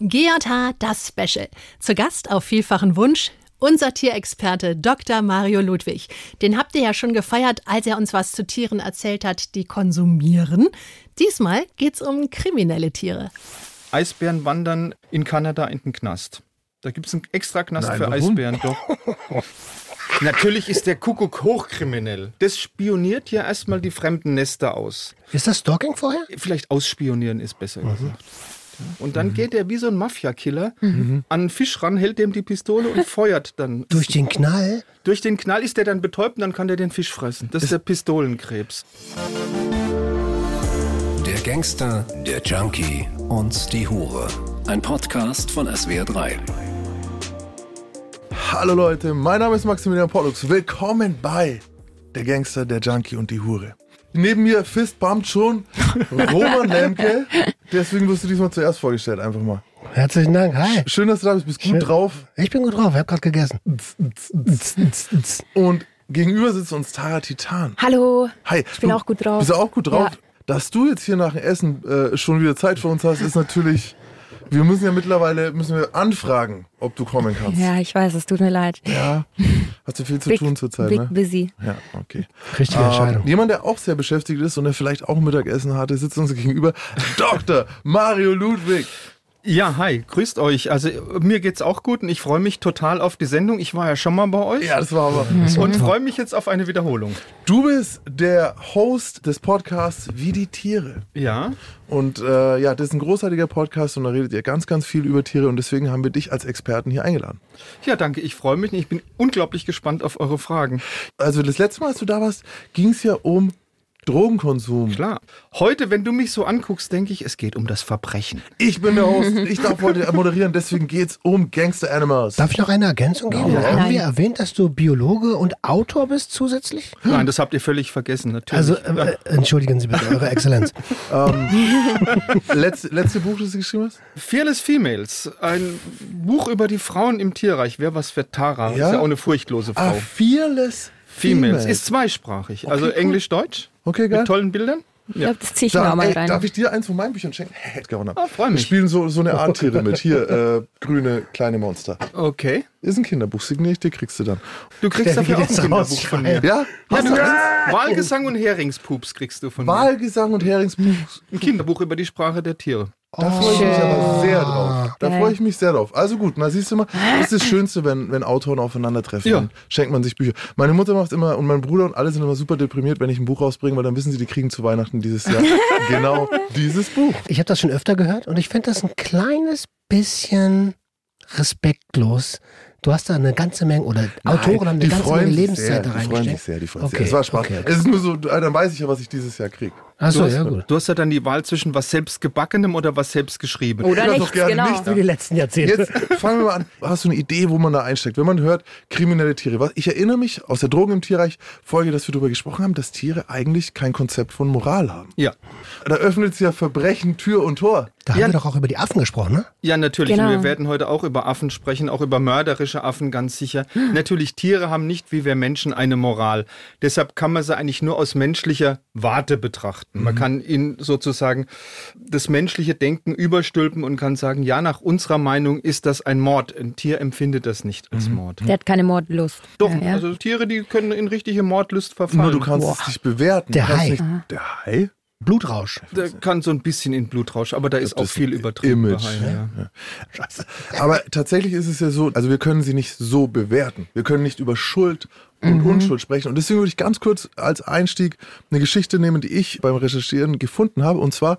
GJH, das Special. Zu Gast auf vielfachen Wunsch unser Tierexperte Dr. Mario Ludwig. Den habt ihr ja schon gefeiert, als er uns was zu Tieren erzählt hat, die konsumieren. Diesmal geht's um kriminelle Tiere. Eisbären wandern in Kanada in den Knast. Da gibt es einen extra Knast Nein, für warum? Eisbären. Doch. Natürlich ist der Kuckuck hochkriminell. Das spioniert ja erstmal die fremden Nester aus. Ist das Stalking vorher? Vielleicht ausspionieren ist besser gesagt. Und dann geht er wie so ein Mafia-Killer an einen Fisch ran, hält dem die Pistole und feuert dann. Durch den Knall? Durch den Knall ist der dann betäubt und dann kann der den Fisch fressen. Das ist der Pistolenkrebs. Der Gangster, der Junkie und die Hure. Ein Podcast von SWR3. Hallo Leute, mein Name ist Maximilian Pollux. Willkommen bei Der Gangster, der Junkie und die Hure. Neben mir Fist bumpt schon Roman Lemke. Deswegen wirst du diesmal zuerst vorgestellt, einfach mal. Herzlichen Dank. Hi. Schön, dass du da bist. Bist gut Schön. drauf. Ich bin gut drauf. Ich habe gerade gegessen. Und gegenüber sitzt uns Tara Titan. Hallo. Hi. Ich bin du, auch gut drauf. Bist du auch gut drauf? Ja. Dass du jetzt hier nach dem Essen äh, schon wieder Zeit für uns hast, ist natürlich. Wir müssen ja mittlerweile müssen wir anfragen, ob du kommen kannst. Ja, ich weiß, es tut mir leid. Ja. Hast du viel zu Big, tun zurzeit, big ne? busy. Ja, okay. Richtige Ähm, Entscheidung. jemand, der auch sehr beschäftigt ist und der vielleicht auch Mittagessen hatte, sitzt uns gegenüber. Dr. Mario Ludwig. Ja, hi, grüßt euch. Also mir geht's auch gut und ich freue mich total auf die Sendung. Ich war ja schon mal bei euch Ja, das war aber. und freue mich jetzt auf eine Wiederholung. Du bist der Host des Podcasts Wie die Tiere. Ja, Und äh, ja, das ist ein großartiger Podcast und da redet ihr ganz, ganz viel über Tiere und deswegen haben wir dich als Experten hier eingeladen. ja, danke. Ich freue mich. und Ich bin unglaublich gespannt auf eure Fragen. Also das letzte Mal, als du da warst, ging es ja um Drogenkonsum. Klar. Heute, wenn du mich so anguckst, denke ich, es geht um das Verbrechen. Ich bin der Host, ich darf heute moderieren, deswegen geht's um Gangster Animals. Darf ich noch eine Ergänzung geben? Ja. Haben wir erwähnt, dass du Biologe und Autor bist zusätzlich? Nein, das habt ihr völlig vergessen, natürlich. Also, äh, äh, entschuldigen Sie bitte, Eure Exzellenz. Letzte, letzte Buch, das du geschrieben hast? Fearless Females, ein Buch über die Frauen im Tierreich. Wer was für Tara? Ja? Ist ja auch eine furchtlose Ah, Frau. Fearless Females. Females. Ist zweisprachig. also cool. Englisch-Deutsch. Okay, geil. Mit tollen Bildern. Ich glaube, das ziehe ich mir Da, auch mal ey, rein. darf ich dir eins von meinen Büchern schenken? Hey, gewonnen. Ah, freu Wir mich. spielen so, so eine Art Tiere mit. Hier, äh, grüne kleine Monster. Okay. Ist ein Kinderbuch, signiere ich dir, kriegst du dann. Du kriegst Der dafür auch ein Kinderbuch von mir. Ja? Ja, Hast du kriegst? Wahlgesang und Heringspups kriegst du von mir. Wahlgesang und Heringsbuch. Ein Kinderbuch über die Sprache der Tiere. Da freue ich mich aber sehr drauf. Da freue ich mich sehr drauf. Also gut, na siehst du mal, das ist das Schönste, wenn, wenn Autoren aufeinandertreffen. Ja. Dann schenkt man sich Bücher. Meine Mutter macht immer und mein Bruder und alle sind immer super deprimiert, wenn ich ein Buch rausbringe, weil dann wissen sie, die kriegen zu Weihnachten dieses Jahr genau dieses Buch. Ich habe das schon öfter gehört und ich finde das ein kleines bisschen respektlos. Du hast da eine ganze Menge, oder Autoren haben eine die ganze freuen Menge sich Lebenszeit sehr, da Die freuen sich reingesteckt. sehr, die freuen sich Okay, sehr. Es war Spaß. okay, okay. Es ist nur so, dann weiß ich ja, was ich dieses Jahr kriege. Achso, Du hast, ja gut. du hast ja dann die Wahl zwischen was selbstgebackenem oder was selbstgeschriebenem. Oder Ja, doch nichts, gerne genau. nicht. Wie die letzten Jahrzehnte. Jetzt fangen wir mal an. Hast du eine Idee, wo man da einsteckt? Wenn man hört, kriminelle Tiere. Ich erinnere mich aus der Drogen im Tierreich Folge, dass wir darüber gesprochen haben, dass Tiere eigentlich kein Konzept von Moral haben. Ja. Da öffnet sich ja Verbrechen Tür und Tor. Da haben Ja. wir doch auch über die Affen gesprochen, ne? Ja, natürlich. Genau. Und wir werden heute auch über Affen sprechen, auch über mörderische Affen, ganz sicher. Natürlich, Tiere haben nicht wie wir Menschen eine Moral. Deshalb kann man sie eigentlich nur aus menschlicher Warte betrachten. Man kann ihnen sozusagen das menschliche Denken überstülpen und kann sagen, ja, nach unserer Meinung ist das ein Mord. Ein Tier empfindet das nicht als Mord. Der hat keine Mordlust. Doch, Ja, ja. also Tiere, die können in richtige Mordlust verfallen. Nur du kannst es nicht bewerten. Der Hai. Nicht, der Hai? Blutrausch. Der kann so ein bisschen in Blutrausch, aber da ist auch viel übertrieben. Image, bei Haien, ja. Aber tatsächlich ist es ja so, also wir können sie nicht so bewerten. Wir können nicht über Schuld und Unschuld sprechen. Und deswegen würde ich ganz kurz als Einstieg eine Geschichte nehmen, die ich beim Recherchieren gefunden habe. Und zwar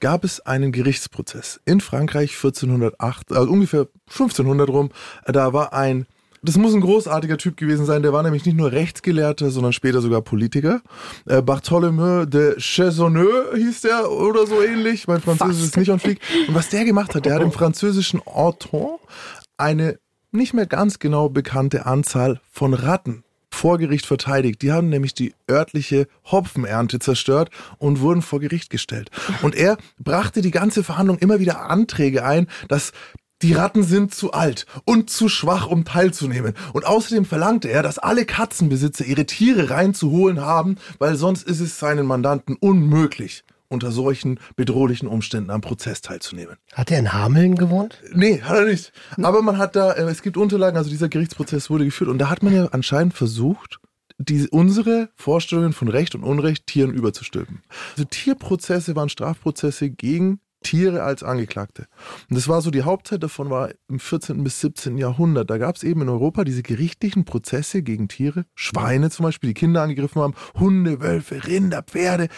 gab es einen Gerichtsprozess in Frankreich 1408, also ungefähr 1500 rum. Da war ein das muss ein großartiger Typ gewesen sein. Der war nämlich nicht nur Rechtsgelehrter, sondern später sogar Politiker. Äh, Bartholomew de Chesonneux hieß der oder so ähnlich. Mein Französisch ist nicht on fleek. Und was der gemacht hat, der hat im französischen Orton eine nicht mehr ganz genau bekannte Anzahl von Ratten vor Gericht verteidigt. Die haben nämlich die örtliche Hopfenernte zerstört und wurden vor Gericht gestellt. Und er brachte die ganze Verhandlung immer wieder Anträge ein, dass die Ratten sind zu alt und zu schwach, um teilzunehmen. Und außerdem verlangte er, dass alle Katzenbesitzer ihre Tiere reinzuholen haben, weil sonst ist es seinen Mandanten unmöglich, unter solchen bedrohlichen Umständen am Prozess teilzunehmen. Hat er in Hameln gewohnt? Nee, hat er nicht. Aber man hat da, äh, es gibt Unterlagen, also dieser Gerichtsprozess wurde geführt und da hat man ja anscheinend versucht, die, unsere Vorstellungen von Recht und Unrecht Tieren überzustülpen. Also Tierprozesse waren Strafprozesse gegen Tiere als Angeklagte. Und das war so, die Hauptzeit davon war im 14. bis 17. Jahrhundert. Da gab es eben in Europa diese gerichtlichen Prozesse gegen Tiere, Schweine zum Beispiel, die Kinder angegriffen haben, Hunde, Wölfe, Rinder, Pferde,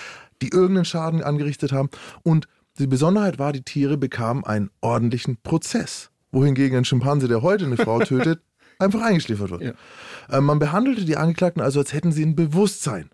die irgendeinen Schaden angerichtet haben. Und die Besonderheit war, die Tiere bekamen einen ordentlichen Prozess. Wohingegen ein Schimpanse, der heute eine Frau tötet, einfach eingeschläfert wird. Ja. Äh, Man behandelte die Angeklagten also, als hätten sie ein Bewusstsein.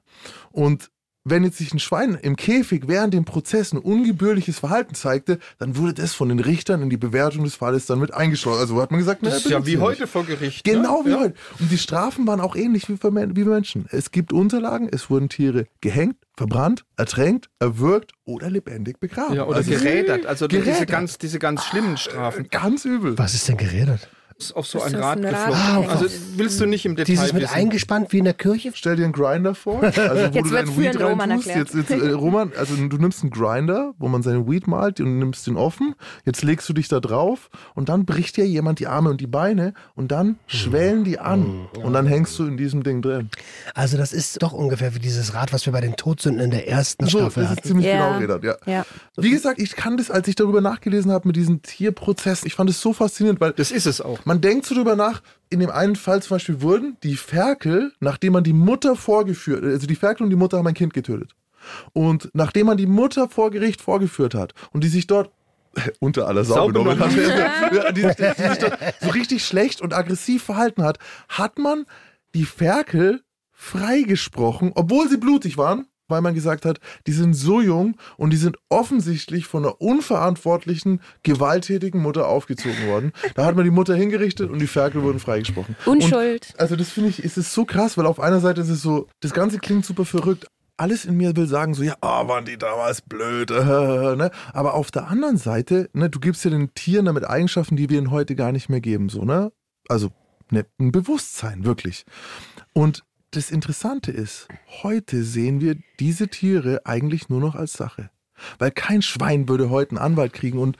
Und wenn jetzt sich ein Schwein im Käfig während dem Prozess ein ungebührliches Verhalten zeigte, dann wurde das von den Richtern in die Bewertung des Falles dann mit eingeschlossen. Also hat man gesagt, Das ist ja wie heute nicht. vor Gericht. Genau ne? wie ja. heute. Und die Strafen waren auch ähnlich wie für wie Menschen. Es gibt Unterlagen, es wurden Tiere gehängt, verbrannt, ertränkt, erwürgt oder lebendig begraben. Ja, oder Also gerädert. Also diese gerädert. ganz, diese ganz schlimmen Strafen. Ganz übel. Was ist denn geredet? Ist auf so Ist ein Rad ein Rad? geflogen. Ah, also willst du nicht im Detail Dieses mit wissen. eingespannt wie in der Kirche? Stell dir einen Grinder vor, also wo Jetzt du deinen Weed reintust. erklärt. Jetzt, jetzt, äh, Roman, also du nimmst einen Grinder, wo man seine Weed malt und nimmst den offen. Jetzt legst du dich da drauf und dann bricht dir jemand die Arme und die Beine und dann schwellen die an und dann hängst du in diesem Ding drin. Also das ist doch ungefähr wie dieses Rad, was wir bei den Todsünden in der ersten So, Staffel das ist hatten. ziemlich Ja. genau geredet, ja. Ja. Wie gesagt, ich kann das, als ich darüber nachgelesen habe mit diesen Tierprozessen, ich fand es so faszinierend, weil Das ist es auch. Man denkt so drüber nach, in dem einen Fall zum Beispiel wurden die Ferkel, nachdem man die Mutter vorgeführt, also die Ferkel und die Mutter haben ein Kind getötet. Und nachdem man die Mutter vor Gericht vorgeführt hat und die sich dort unter aller Sau benommen hat, ja, die, die sich dort so richtig schlecht und aggressiv verhalten hat, hat man die Ferkel freigesprochen, obwohl sie blutig waren, weil man gesagt hat, die sind so jung und die sind offensichtlich von einer unverantwortlichen, gewalttätigen Mutter aufgezogen worden. Da hat man die Mutter hingerichtet und die Ferkel wurden freigesprochen. Unschuld. Und, also das finde ich, ist es so krass, weil auf einer Seite ist es so, das Ganze klingt super verrückt. Alles in mir will sagen so, ja, ah, waren die damals blöd, äh, ne? Aber auf der anderen Seite, ne, du gibst ja den Tieren damit Eigenschaften, die wir ihnen heute gar nicht mehr geben, so, ne? Also, ne, ein Bewusstsein, wirklich. Und das Interessante ist, heute sehen wir diese Tiere eigentlich nur noch als Sache. Weil kein Schwein würde heute einen Anwalt kriegen und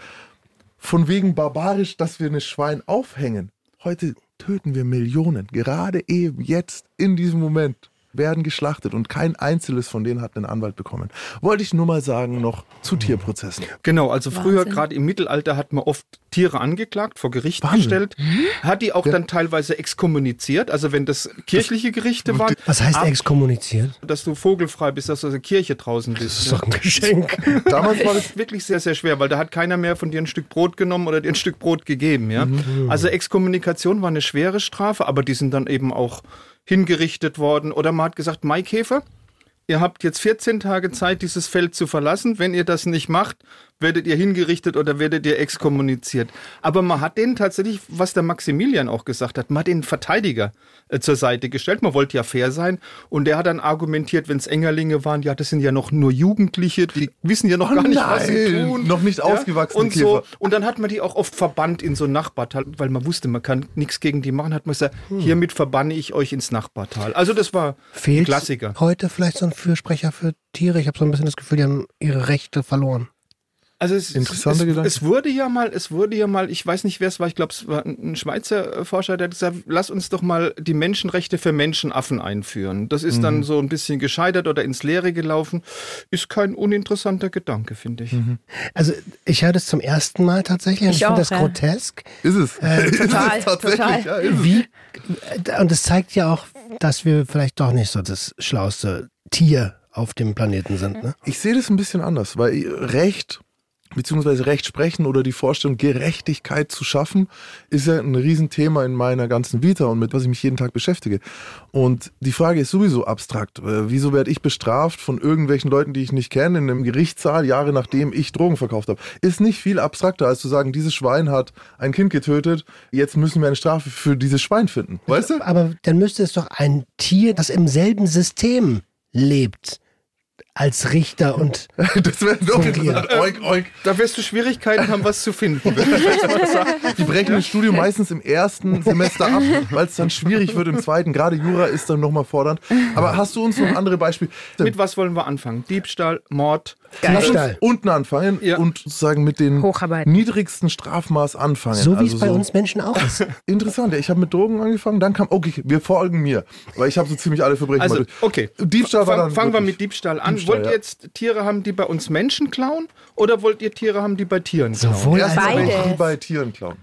von wegen barbarisch, dass wir ein Schwein aufhängen. Heute töten wir Millionen, gerade eben jetzt, in diesem Moment, werden geschlachtet und kein einzelnes von denen hat einen Anwalt bekommen. Wollte ich nur mal sagen, noch zu Tierprozessen. Genau, also früher, Wahnsinn. gerade im Mittelalter, hat man oft Tiere angeklagt, vor Gericht Wahnsinn. gestellt, hat die auch dann teilweise exkommuniziert, also wenn das kirchliche Gerichte waren, Was heißt ab- exkommuniziert? dass du vogelfrei bist, dass du aus der Kirche draußen bist. Das ist doch ein Geschenk. Damals war das wirklich sehr, sehr schwer, weil da hat keiner mehr von dir ein Stück Brot genommen oder dir ein Stück Brot gegeben. Ja? Also Exkommunikation war eine schwere Strafe, aber die sind dann eben auch hingerichtet worden. Oder man hat gesagt, Maikäfer, ihr habt jetzt 14 Tage Zeit, dieses Feld zu verlassen. Wenn ihr das nicht macht, werdet ihr hingerichtet oder werdet ihr exkommuniziert. Aber man hat denen tatsächlich, was der Maximilian auch gesagt hat, man hat den Verteidiger äh, zur Seite gestellt. Man wollte ja fair sein. Und der hat dann argumentiert, wenn es Engerlinge waren, ja, das sind ja noch nur Jugendliche, die wissen ja noch Oh gar nicht, was sie nein, tun. noch nicht ausgewachsene und so. Und dann hat man die auch oft verbannt in so ein Nachbartal, weil man wusste, man kann nichts gegen die machen, hat man gesagt, hiermit verbanne ich euch ins Nachbartal. Also das war ein Fehlt Klassiker. heute vielleicht so ein Fürsprecher für Tiere? Ich habe so ein bisschen das Gefühl, die haben ihre Rechte verloren. Also es, Interessanter es, Gedanke. es wurde ja mal, es wurde ja mal, ich weiß nicht, wer es war, ich glaube, es war ein Schweizer äh, Forscher, der hat gesagt, lass uns doch mal die Menschenrechte für Menschenaffen einführen. Das ist Mhm. dann so ein bisschen gescheitert oder ins Leere gelaufen. Ist kein uninteressanter Gedanke, finde ich. Mhm. Also ich höre das zum ersten Mal tatsächlich Ich ich finde das ja. grotesk. Ist es? ist total, es tatsächlich? total. Ja, ist es. Wie, und es zeigt ja auch, dass wir vielleicht doch nicht so das schlauste Tier auf dem Planeten sind. Ne? Ich sehe das ein bisschen anders, weil Recht beziehungsweise Recht sprechen oder die Vorstellung, Gerechtigkeit zu schaffen, ist ja ein Riesenthema in meiner ganzen Vita und mit was ich mich jeden Tag beschäftige. Und die Frage ist sowieso abstrakt. Äh, Wieso werde ich bestraft von irgendwelchen Leuten, die ich nicht kenne, in einem Gerichtssaal, Jahre nachdem ich Drogen verkauft habe? Ist nicht viel abstrakter, als zu sagen, dieses Schwein hat ein Kind getötet, jetzt müssen wir eine Strafe für dieses Schwein finden. Weißt du? Aber dann müsste es doch ein Tier, das im selben System lebt, als Richter und Das wäre doch interessant. Oink, oink. Da wirst du Schwierigkeiten haben, was zu finden. Die brechen das Studium meistens im ersten Semester ab, weil es dann schwierig wird im zweiten. Gerade Jura ist dann nochmal fordernd. Aber hast du uns noch andere Beispiele? Mit was wollen wir anfangen? Diebstahl, Mord, Geil. Lass uns Diebstahl. unten anfangen Ja. und sozusagen mit den Hocharbeiten. niedrigsten Strafmaß anfangen. So wie es Also bei so- uns Menschen auch ist. Interessant, ja, ich habe mit Drogen angefangen, dann kam, okay, wir folgen mir, weil ich habe so ziemlich alle Verbrechen Also, okay. Diebstahl war dann Fangen wir mit Diebstahl an. Diebstahl, wollt ihr ja. jetzt Tiere haben, die bei uns Menschen klauen? Oder wollt ihr Tiere haben, die bei Tieren klauen? Sowohl als bei Tieren klauen.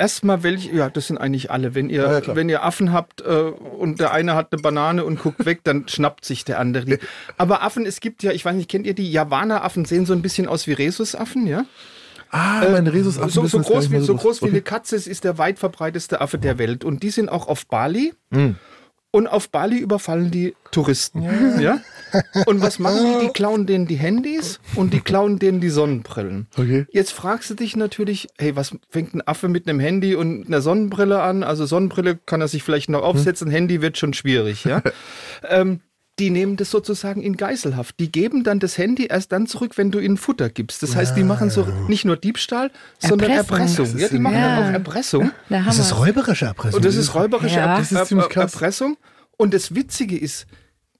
Erstmal welche, ja, das sind eigentlich alle. Wenn ihr, Ja, ja, wenn ihr Affen habt äh, und der eine hat eine Banane und guckt weg, dann schnappt sich der andere die. Aber Affen, es gibt ja, ich weiß nicht, kennt ihr die Javana-Affen, sehen so ein bisschen aus wie Rhesusaffen, ja? Ah, meine Rhesus Äh, So, so groß, wie, so groß wie eine Katze es ist der weit verbreiteste Affe der Welt. Und die sind auch auf Bali. Hm. Und auf Bali überfallen die Touristen. Ja. Und was machen die? Die klauen denen die Handys und die klauen denen die Sonnenbrillen. Okay. Jetzt fragst du dich natürlich, hey, was fängt ein Affe mit einem Handy und einer Sonnenbrille an? Also Sonnenbrille kann er sich vielleicht noch aufsetzen, Handy wird schon schwierig, ja. ähm, die nehmen das sozusagen in Geiselhaft. Die geben dann das Handy erst dann zurück, wenn du ihnen Futter gibst. Das heißt, die machen so nicht nur Diebstahl, sondern Erpressung. Erpressung. Ja, die machen Ja. dann auch Erpressung. Da Das ist räuberische Erpressung. Und das ist räuberische Ja. Das ist. Erpressung. Und das Witzige ist,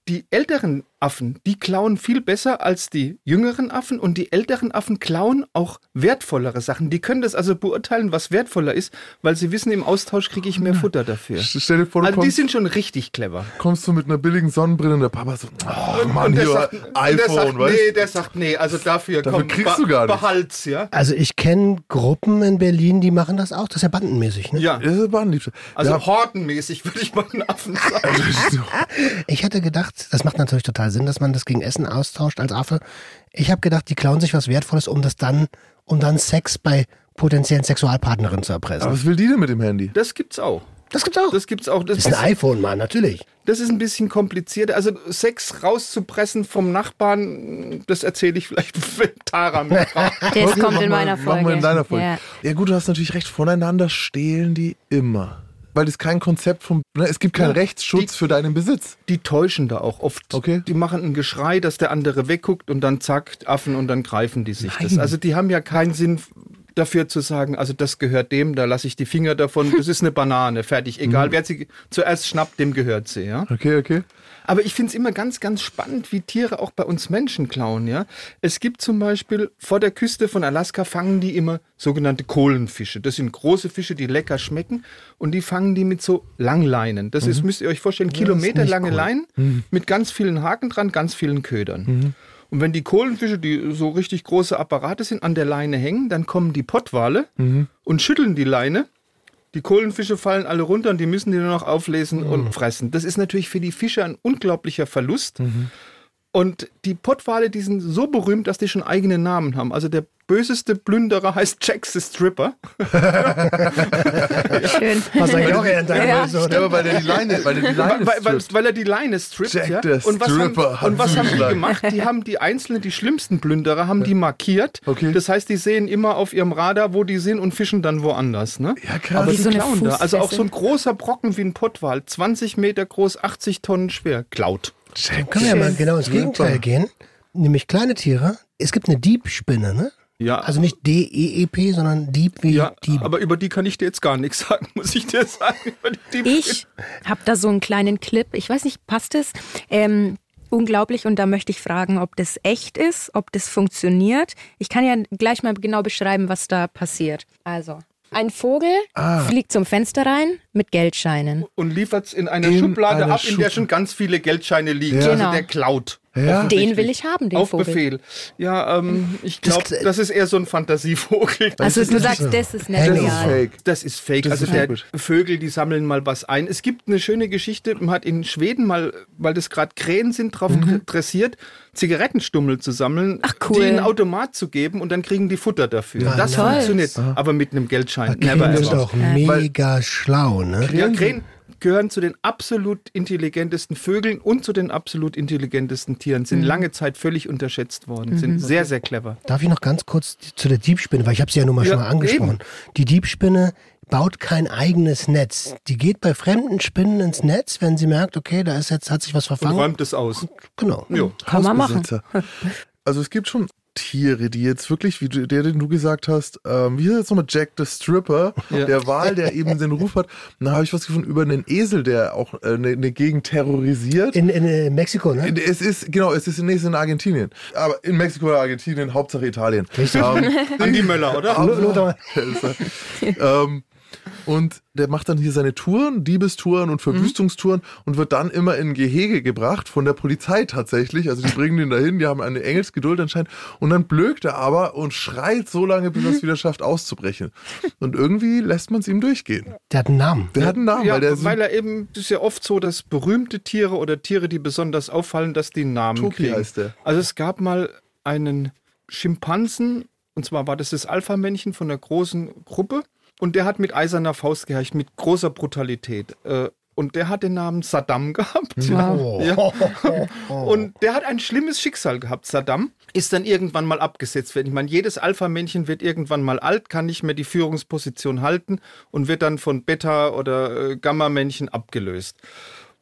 die älteren Affen, die klauen viel besser als die jüngeren Affen und die älteren Affen klauen auch wertvollere Sachen. Die können das also beurteilen, was wertvoller ist, weil sie wissen, im Austausch kriege ich mehr Futter dafür. Stell dir vor, du Also die kommst, sind schon richtig clever. kommst du mit einer billigen Sonnenbrille und der Papa so, oh Mann, und der hier, sagt, und der iPhone, sagt weißt nee, der sagt, nee, also dafür, Dafür komm, kriegst du gar nichts. Behalt's, ja. Also ich kenne Gruppen in Berlin, die machen das auch. Das ist ja bandenmäßig. Ne? Ja, Das ist Bahndiebstahl. also ja, hortenmäßig würde ich mal einen Affen sagen. Ich hätte gedacht, das macht natürlich total Sinn, dass man das gegen Essen austauscht als Affe. Ich habe gedacht, die klauen sich was Wertvolles, um das dann, um dann Sex bei potenziellen Sexualpartnerinnen zu erpressen. aber was will die denn mit dem Handy? Das gibt's auch. das gibt's auch. Das gibt's auch. Das Das ist ein iPhone, Mann, natürlich. Das ist ein bisschen kompliziert. Also Sex rauszupressen vom Nachbarn, das erzähle ich vielleicht, wenn Tara mitmacht. Das kommt in meiner Machen Folge. wir in deiner Folge. Ja. Ja. gut, du hast natürlich recht. Voneinander stehlen die immer. Weil das kein Konzept vom, ne, es gibt keinen Ja, Rechtsschutz die- für deinen Besitz. Die täuschen da auch oft. Okay. Die machen ein Geschrei, dass der andere wegguckt und dann zack, Affen und dann greifen die sich das. Also die haben ja keinen Sinn dafür zu sagen, also das gehört dem, da lasse ich die Finger davon, das ist eine Banane, fertig. Egal, wer sie zuerst schnappt, dem gehört sie, ja. Okay, okay. Aber ich finde es immer ganz, ganz spannend, wie Tiere auch bei uns Menschen klauen. Ja? Es gibt zum Beispiel vor der Küste von Alaska fangen die immer sogenannte Kohlenfische. Das sind große Fische, die lecker schmecken und die fangen die mit so Langleinen. Das ist, müsst ihr euch vorstellen, kilometerlange cool. Leinen mit ganz vielen Haken dran, ganz vielen Ködern. Und wenn die Kohlenfische, die so richtig große Apparate sind, an der Leine hängen, dann kommen die Pottwale Mhm. und schütteln die Leine. Die Kohlenfische fallen alle runter und die müssen die nur noch auflesen Mhm. und fressen. Das ist natürlich für die Fische ein unglaublicher Verlust. Mhm. Und die Pottwale, die sind so berühmt, dass die schon eigene Namen haben. Also der böseste Plünderer heißt Jack the Stripper. Schön. Was eigentlich auch eher in deiner Ja. Version. Ja, weil der die Leine, weil der die Leine weil, weil, strippt. weil er die Leine strippt. Jack ja? the und was, haben, Stripper hat und was haben die gemacht? Die haben die einzelnen, die schlimmsten Plünderer, haben die markiert. Okay. Das heißt, die sehen immer auf ihrem Radar, wo die sind und fischen dann woanders. Ne? Ja, krass. Aber die so eine klauen da. Also auch so ein großer Brocken wie ein Pottwal, 20 Meter groß, 80 Tonnen schwer, klaut. Dann können wir ja mal genau ins. Gegenteil gehen. Nämlich kleine Tiere. Es gibt eine Diebspinne, ne? Ja, Also nicht D-E-E-P, sondern Dieb wie ja Dieb. aber über die kann ich dir jetzt gar nichts sagen, muss ich dir sagen. Ich habe da so einen kleinen Clip. Ich weiß nicht, passt es? Ähm, unglaublich. Und da möchte ich fragen, ob das echt ist, ob das funktioniert. Ich kann ja gleich mal genau beschreiben, was da passiert. Also. Ein Vogel Ah. fliegt zum Fenster rein mit Geldscheinen. und liefert es in einer In Schublade einer ab, in der Schub- schon ganz viele Geldscheine liegen. Ja. Also Genau. der klaut. Ja. Den will ich haben, den Auf Vogel. Befehl. Ja, ähm, ich glaube, Das- das, ist eher so ein Fantasievogel. Also ist du sagst, das ist nicht Das Das ist ist real. fake. Das ist fake. Das also ist der fake. Vögel, die sammeln mal was ein. Es gibt eine schöne Geschichte, man hat in Schweden mal, weil das gerade Krähen sind, drauf Mhm. dressiert, Zigarettenstummel zu sammeln, Ach, cool. die in einen Automat zu geben und dann kriegen die Futter dafür. Na, das toll. funktioniert, aber mit einem Geldschein. Never Krähen sind ever. auch mega schlau, ne? Ja, Krähen gehören zu den absolut intelligentesten Vögeln und zu den absolut intelligentesten Tieren. Mhm. Sind lange Zeit völlig unterschätzt worden. Sind sehr, sehr clever. Darf ich noch ganz kurz zu der Diebspinne, weil ich habe sie ja nun mal Ja, schon mal angesprochen. Die Diebspinne baut kein eigenes Netz. Die geht bei fremden Spinnen ins Netz, wenn sie merkt, okay, da ist jetzt hat sich was Und verfangen. räumt es aus. Genau. Jo. Kann man machen. Also es gibt schon Tiere, die jetzt wirklich, wie du, der, den du gesagt hast, ähm, wie ist jetzt nochmal Jack the Stripper, Ja. der Wal, der eben den Ruf hat. Da habe ich was gefunden über einen Esel, der auch äh, eine, eine Gegend terrorisiert. In, in äh, Mexiko, ne? Es ist, genau, es ist ist in Argentinien. Aber in Mexiko oder Argentinien, Hauptsache Italien. Richtig. Ähm, Andi Möller, oder? Lo- Lothar, ähm, und der macht dann hier seine Touren, Diebestouren und Verwüstungstouren und wird dann immer in Gehege gebracht von der Polizei tatsächlich. Also die bringen den dahin, die haben eine Engelsgeduld anscheinend. Und dann blökt er aber und schreit so lange, bis er es wieder schafft, auszubrechen. Und irgendwie lässt man es ihm durchgehen. der hat einen Namen. Der hat einen Namen, Ja, weil der weil er eben, es ist ja oft so, dass berühmte Tiere oder Tiere, die besonders auffallen, dass die einen Namen Toki kriegen. heißt der. Also es gab mal einen Schimpansen, und zwar war das das Alpha-Männchen von einer großen Gruppe, und der hat mit eiserner Faust geherrscht, mit großer Brutalität. Äh, Und der hat den Namen Saddam gehabt. Oh. Ja. Und der hat ein schlimmes Schicksal gehabt, Saddam. Ist dann irgendwann mal abgesetzt werden. Ich meine, jedes Alpha-Männchen wird irgendwann mal alt, kann nicht mehr die Führungsposition halten und wird dann von Beta- oder äh, Gamma-Männchen abgelöst.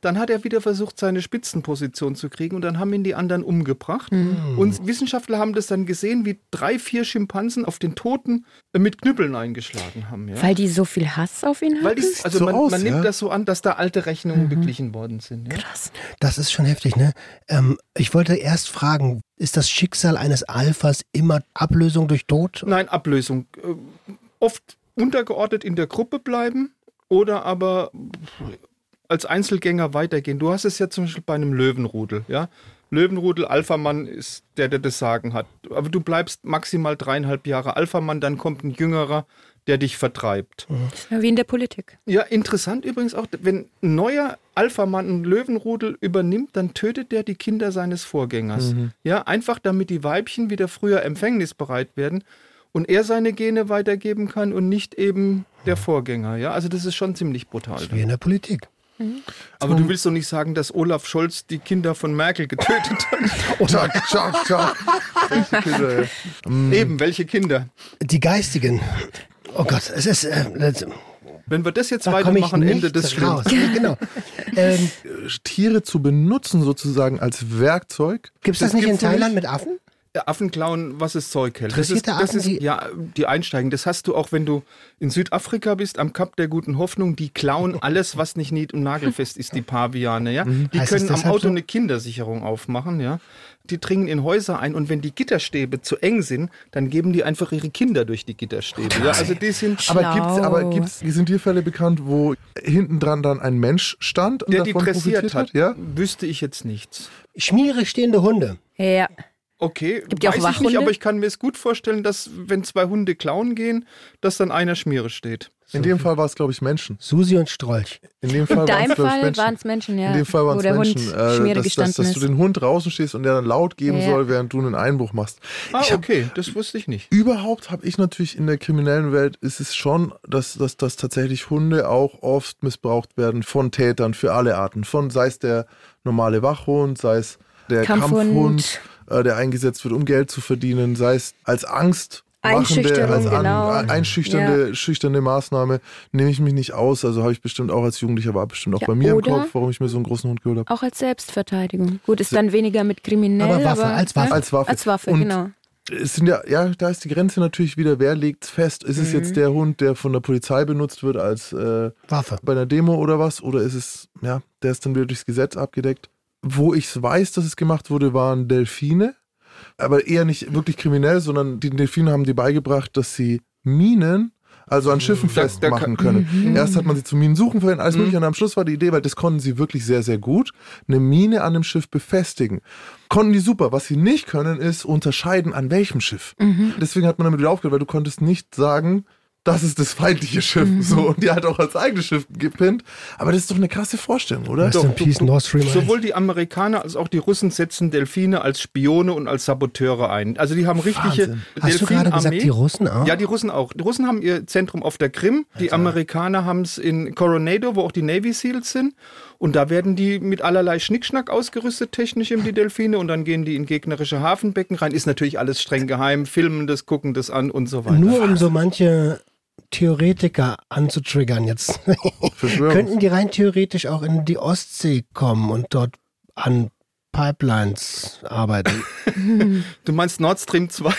Dann hat er wieder versucht, seine Spitzenposition zu kriegen und dann haben ihn die anderen umgebracht. Und Wissenschaftler haben das dann gesehen, wie drei, vier Schimpansen auf den Toten äh, mit Knüppeln eingeschlagen haben. Ja? Weil die so viel Hass auf ihn Weil hatten? die, also so man, aus, man nimmt ja? das so an, dass da alte Rechnungen beglichen worden sind. Ja? Krass. Das ist schon heftig, ne? Ähm, ich wollte erst fragen, ist das Schicksal eines Alphas immer Ablösung durch Tod? Nein, Ablösung. Äh, Oft untergeordnet in der Gruppe bleiben oder aber als Einzelgänger weitergehen. Du hast es ja zum Beispiel bei einem Löwenrudel, ja. Löwenrudel, Alphamann ist der, der das Sagen hat. Aber du bleibst maximal dreieinhalb Jahre Alphamann, dann kommt ein Jüngerer, der dich vertreibt. Ja, wie in der Politik. Ja, interessant übrigens auch, wenn ein neuer Alphamann ein Löwenrudel übernimmt, dann tötet der die Kinder seines Vorgängers. Ja, einfach damit die Weibchen wieder früher empfängnisbereit werden und er seine Gene weitergeben kann und nicht eben der Vorgänger. Ja, also das ist schon ziemlich brutal. Wie in der Politik. Aber du willst doch nicht sagen, dass Olaf Scholz die Kinder von Merkel getötet hat. Tschak, tschak, tschak. Ey. Eben, welche Kinder? Die Geistigen. Oh Gott, es ist. Äh, Wenn wir das jetzt da weitermachen, Ende des. Ja, genau. Ähm, Tiere zu benutzen sozusagen als Werkzeug. Gibt es das, Das nicht in Thailand nicht. mit Affen? Affen klauen, was es Zeug hält. Das Interessiert ist, der das Affen ist, die- ja, die einsteigen. Das hast du auch, wenn du in Südafrika bist, am Kap der guten Hoffnung. Die klauen alles, was nicht nied- und nagelfest ist, die Paviane. Ja? Die Mhm. Heißt es können am Auto so? eine Kindersicherung aufmachen. Ja? Die dringen in Häuser ein und wenn die Gitterstäbe zu eng sind, dann geben die einfach ihre Kinder durch die Gitterstäbe. Ja? Also die sind... Aber Schlau. gibt's, aber gibt's, sind hier Fälle bekannt, wo hinten dran dann ein Mensch stand und der die davon dressiert profitiert hat, hat? Ja? wüsste ich jetzt nichts. Schmiere stehende Hunde. Ja. Okay, Gibt ja auch weiß ich nicht, aber ich kann mir es gut vorstellen, dass wenn zwei Hunde klauen gehen, dass dann einer Schmiere steht. In dem Fall war es, glaube ich, Menschen. Susi und Strolch. In dem Fall Menschen. waren es Menschen, ja. In dem Fall waren es Menschen, äh, Schmiere dass, dass, dass du den Hund draußen stehst und der dann laut geben Ja. soll, während du einen Einbruch machst. Ah, Ich hab- okay, das wusste ich nicht. Überhaupt habe ich natürlich in der kriminellen Welt ist es schon, dass, dass, dass tatsächlich Hunde auch oft missbraucht werden von Tätern für alle Arten. Von sei es der normale Wachhund, sei es der Kampfhund. Kampfhund, äh, der eingesetzt wird, um Geld zu verdienen, sei es als Angst. Einschüchterung, als an, genau. einschüchternde schüchternde Maßnahme nehme ich mich nicht aus. Also habe ich bestimmt auch als Jugendlicher, war bestimmt auch Ja, bei mir im Kopf, warum ich mir so einen großen Hund geholt habe. Auch als Selbstverteidigung. Gut, ist dann weniger mit kriminell, Aber Waffe, als Waffe. Als Waffe. Als Waffe, Und genau. es sind ja, ja, da ist die Grenze natürlich wieder, wer legt's fest? Ist es Mhm. jetzt der Hund, der von der Polizei benutzt wird als äh, Waffe. bei einer Demo oder was? Oder ist es, ja, der ist dann wieder durchs Gesetz abgedeckt? Wo ich weiß, dass es gemacht wurde, waren Delfine. Aber eher nicht wirklich kriminell, sondern die Delfine haben die beigebracht, dass sie Minen, also an Schiffen Da- da festmachen können. Erst hat man sie zum Minensuchen verwendet, alles Mhm. mögliche. Und am Schluss war die Idee, weil das konnten sie wirklich sehr, sehr gut, eine Mine an dem Schiff befestigen. Konnten die super. Was sie nicht können, ist unterscheiden, an welchem Schiff. Deswegen hat man damit wieder aufgehört, weil du konntest nicht sagen, das ist das feindliche Schiff. So, und die hat auch als eigenes Schiff gepinnt. Aber das ist doch eine krasse Vorstellung, oder? Rest in Peace, Nord Stream 1. Sowohl die Amerikaner als auch die Russen setzen Delfine als Spione und als Saboteure ein. Also die haben richtige. Hast du gerade gesagt, die Russen auch? Ja, die Russen auch. Die Russen haben ihr Zentrum auf der Krim. Die Amerikaner haben es in Coronado, wo auch die Navy Seals sind. Und da werden die mit allerlei Schnickschnack ausgerüstet, technisch eben die Delfine. Und dann gehen die in gegnerische Hafenbecken rein. Ist natürlich alles streng geheim. Filmen das, gucken das an und so weiter. Nur um so manche Theoretiker anzutriggern jetzt. Verschwörung. Könnten die rein theoretisch auch in die Ostsee kommen und dort Pipelines arbeiten. Du meinst Nord Stream 2?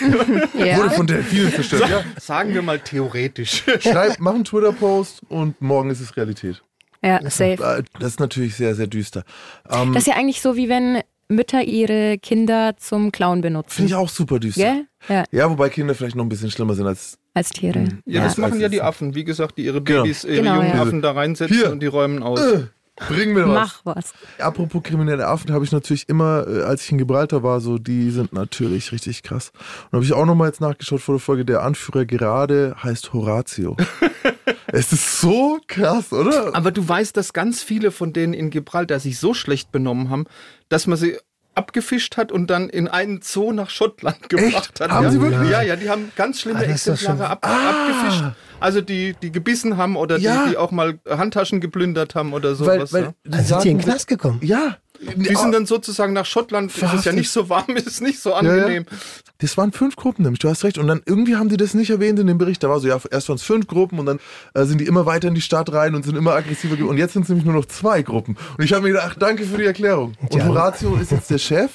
Ja. Wurde von Delfinen zerstört. Ja. Sagen wir mal theoretisch. Schreib, mach einen Twitter-Post und morgen ist es Realität. Ja, safe. Das ist natürlich sehr, sehr düster. Ähm, Das ist ja eigentlich so, wie wenn Mütter ihre Kinder zum Clown benutzen. Finde ich auch super düster. Gell? Ja, Ja, wobei Kinder vielleicht noch ein bisschen schlimmer sind als. als Tiere. Ja, das machen ja die Affen. Wie gesagt, die ihre Genau. Babys, ihre Genau, jungen ja. Affen da reinsetzen Hier. und die räumen aus. Äh, bring mir was. Mach was. Apropos kriminelle Affen, habe ich natürlich immer, äh, als ich in Gibraltar war, so, die sind natürlich richtig krass. Und habe ich auch nochmal jetzt nachgeschaut vor der Folge, der Anführer gerade heißt Horatio. es ist so krass, oder? Aber du weißt, dass ganz viele von denen in Gibraltar sich so schlecht benommen haben, dass man sie abgefischt hat und dann in einen Zoo nach Schottland gebracht hat. Haben ja? sie wirklich? Ja, ja, die haben ganz schlimme Ah, Exemplare schon- ab, abgefischt. Also die, die gebissen haben oder Ja. die, die auch mal Handtaschen geplündert haben oder weil, sowas. weil ja. die Dann sind die in den Knast gekommen. Ja. Die sind dann sozusagen nach Schottland, ist es ja Verhaftet. nicht so warm, ist es nicht so Ja, angenehm. ja. Das waren fünf Gruppen, nämlich, du hast recht. Und dann irgendwie haben die das nicht erwähnt in dem Bericht. Da war so, ja, erst waren es fünf Gruppen und dann äh, sind die immer weiter in die Stadt rein und sind immer aggressiver geworden. Und jetzt sind es nämlich nur noch zwei Gruppen. Und ich habe mir gedacht, ach, danke für die Erklärung. Und Ja. Horatio ist jetzt der Chef.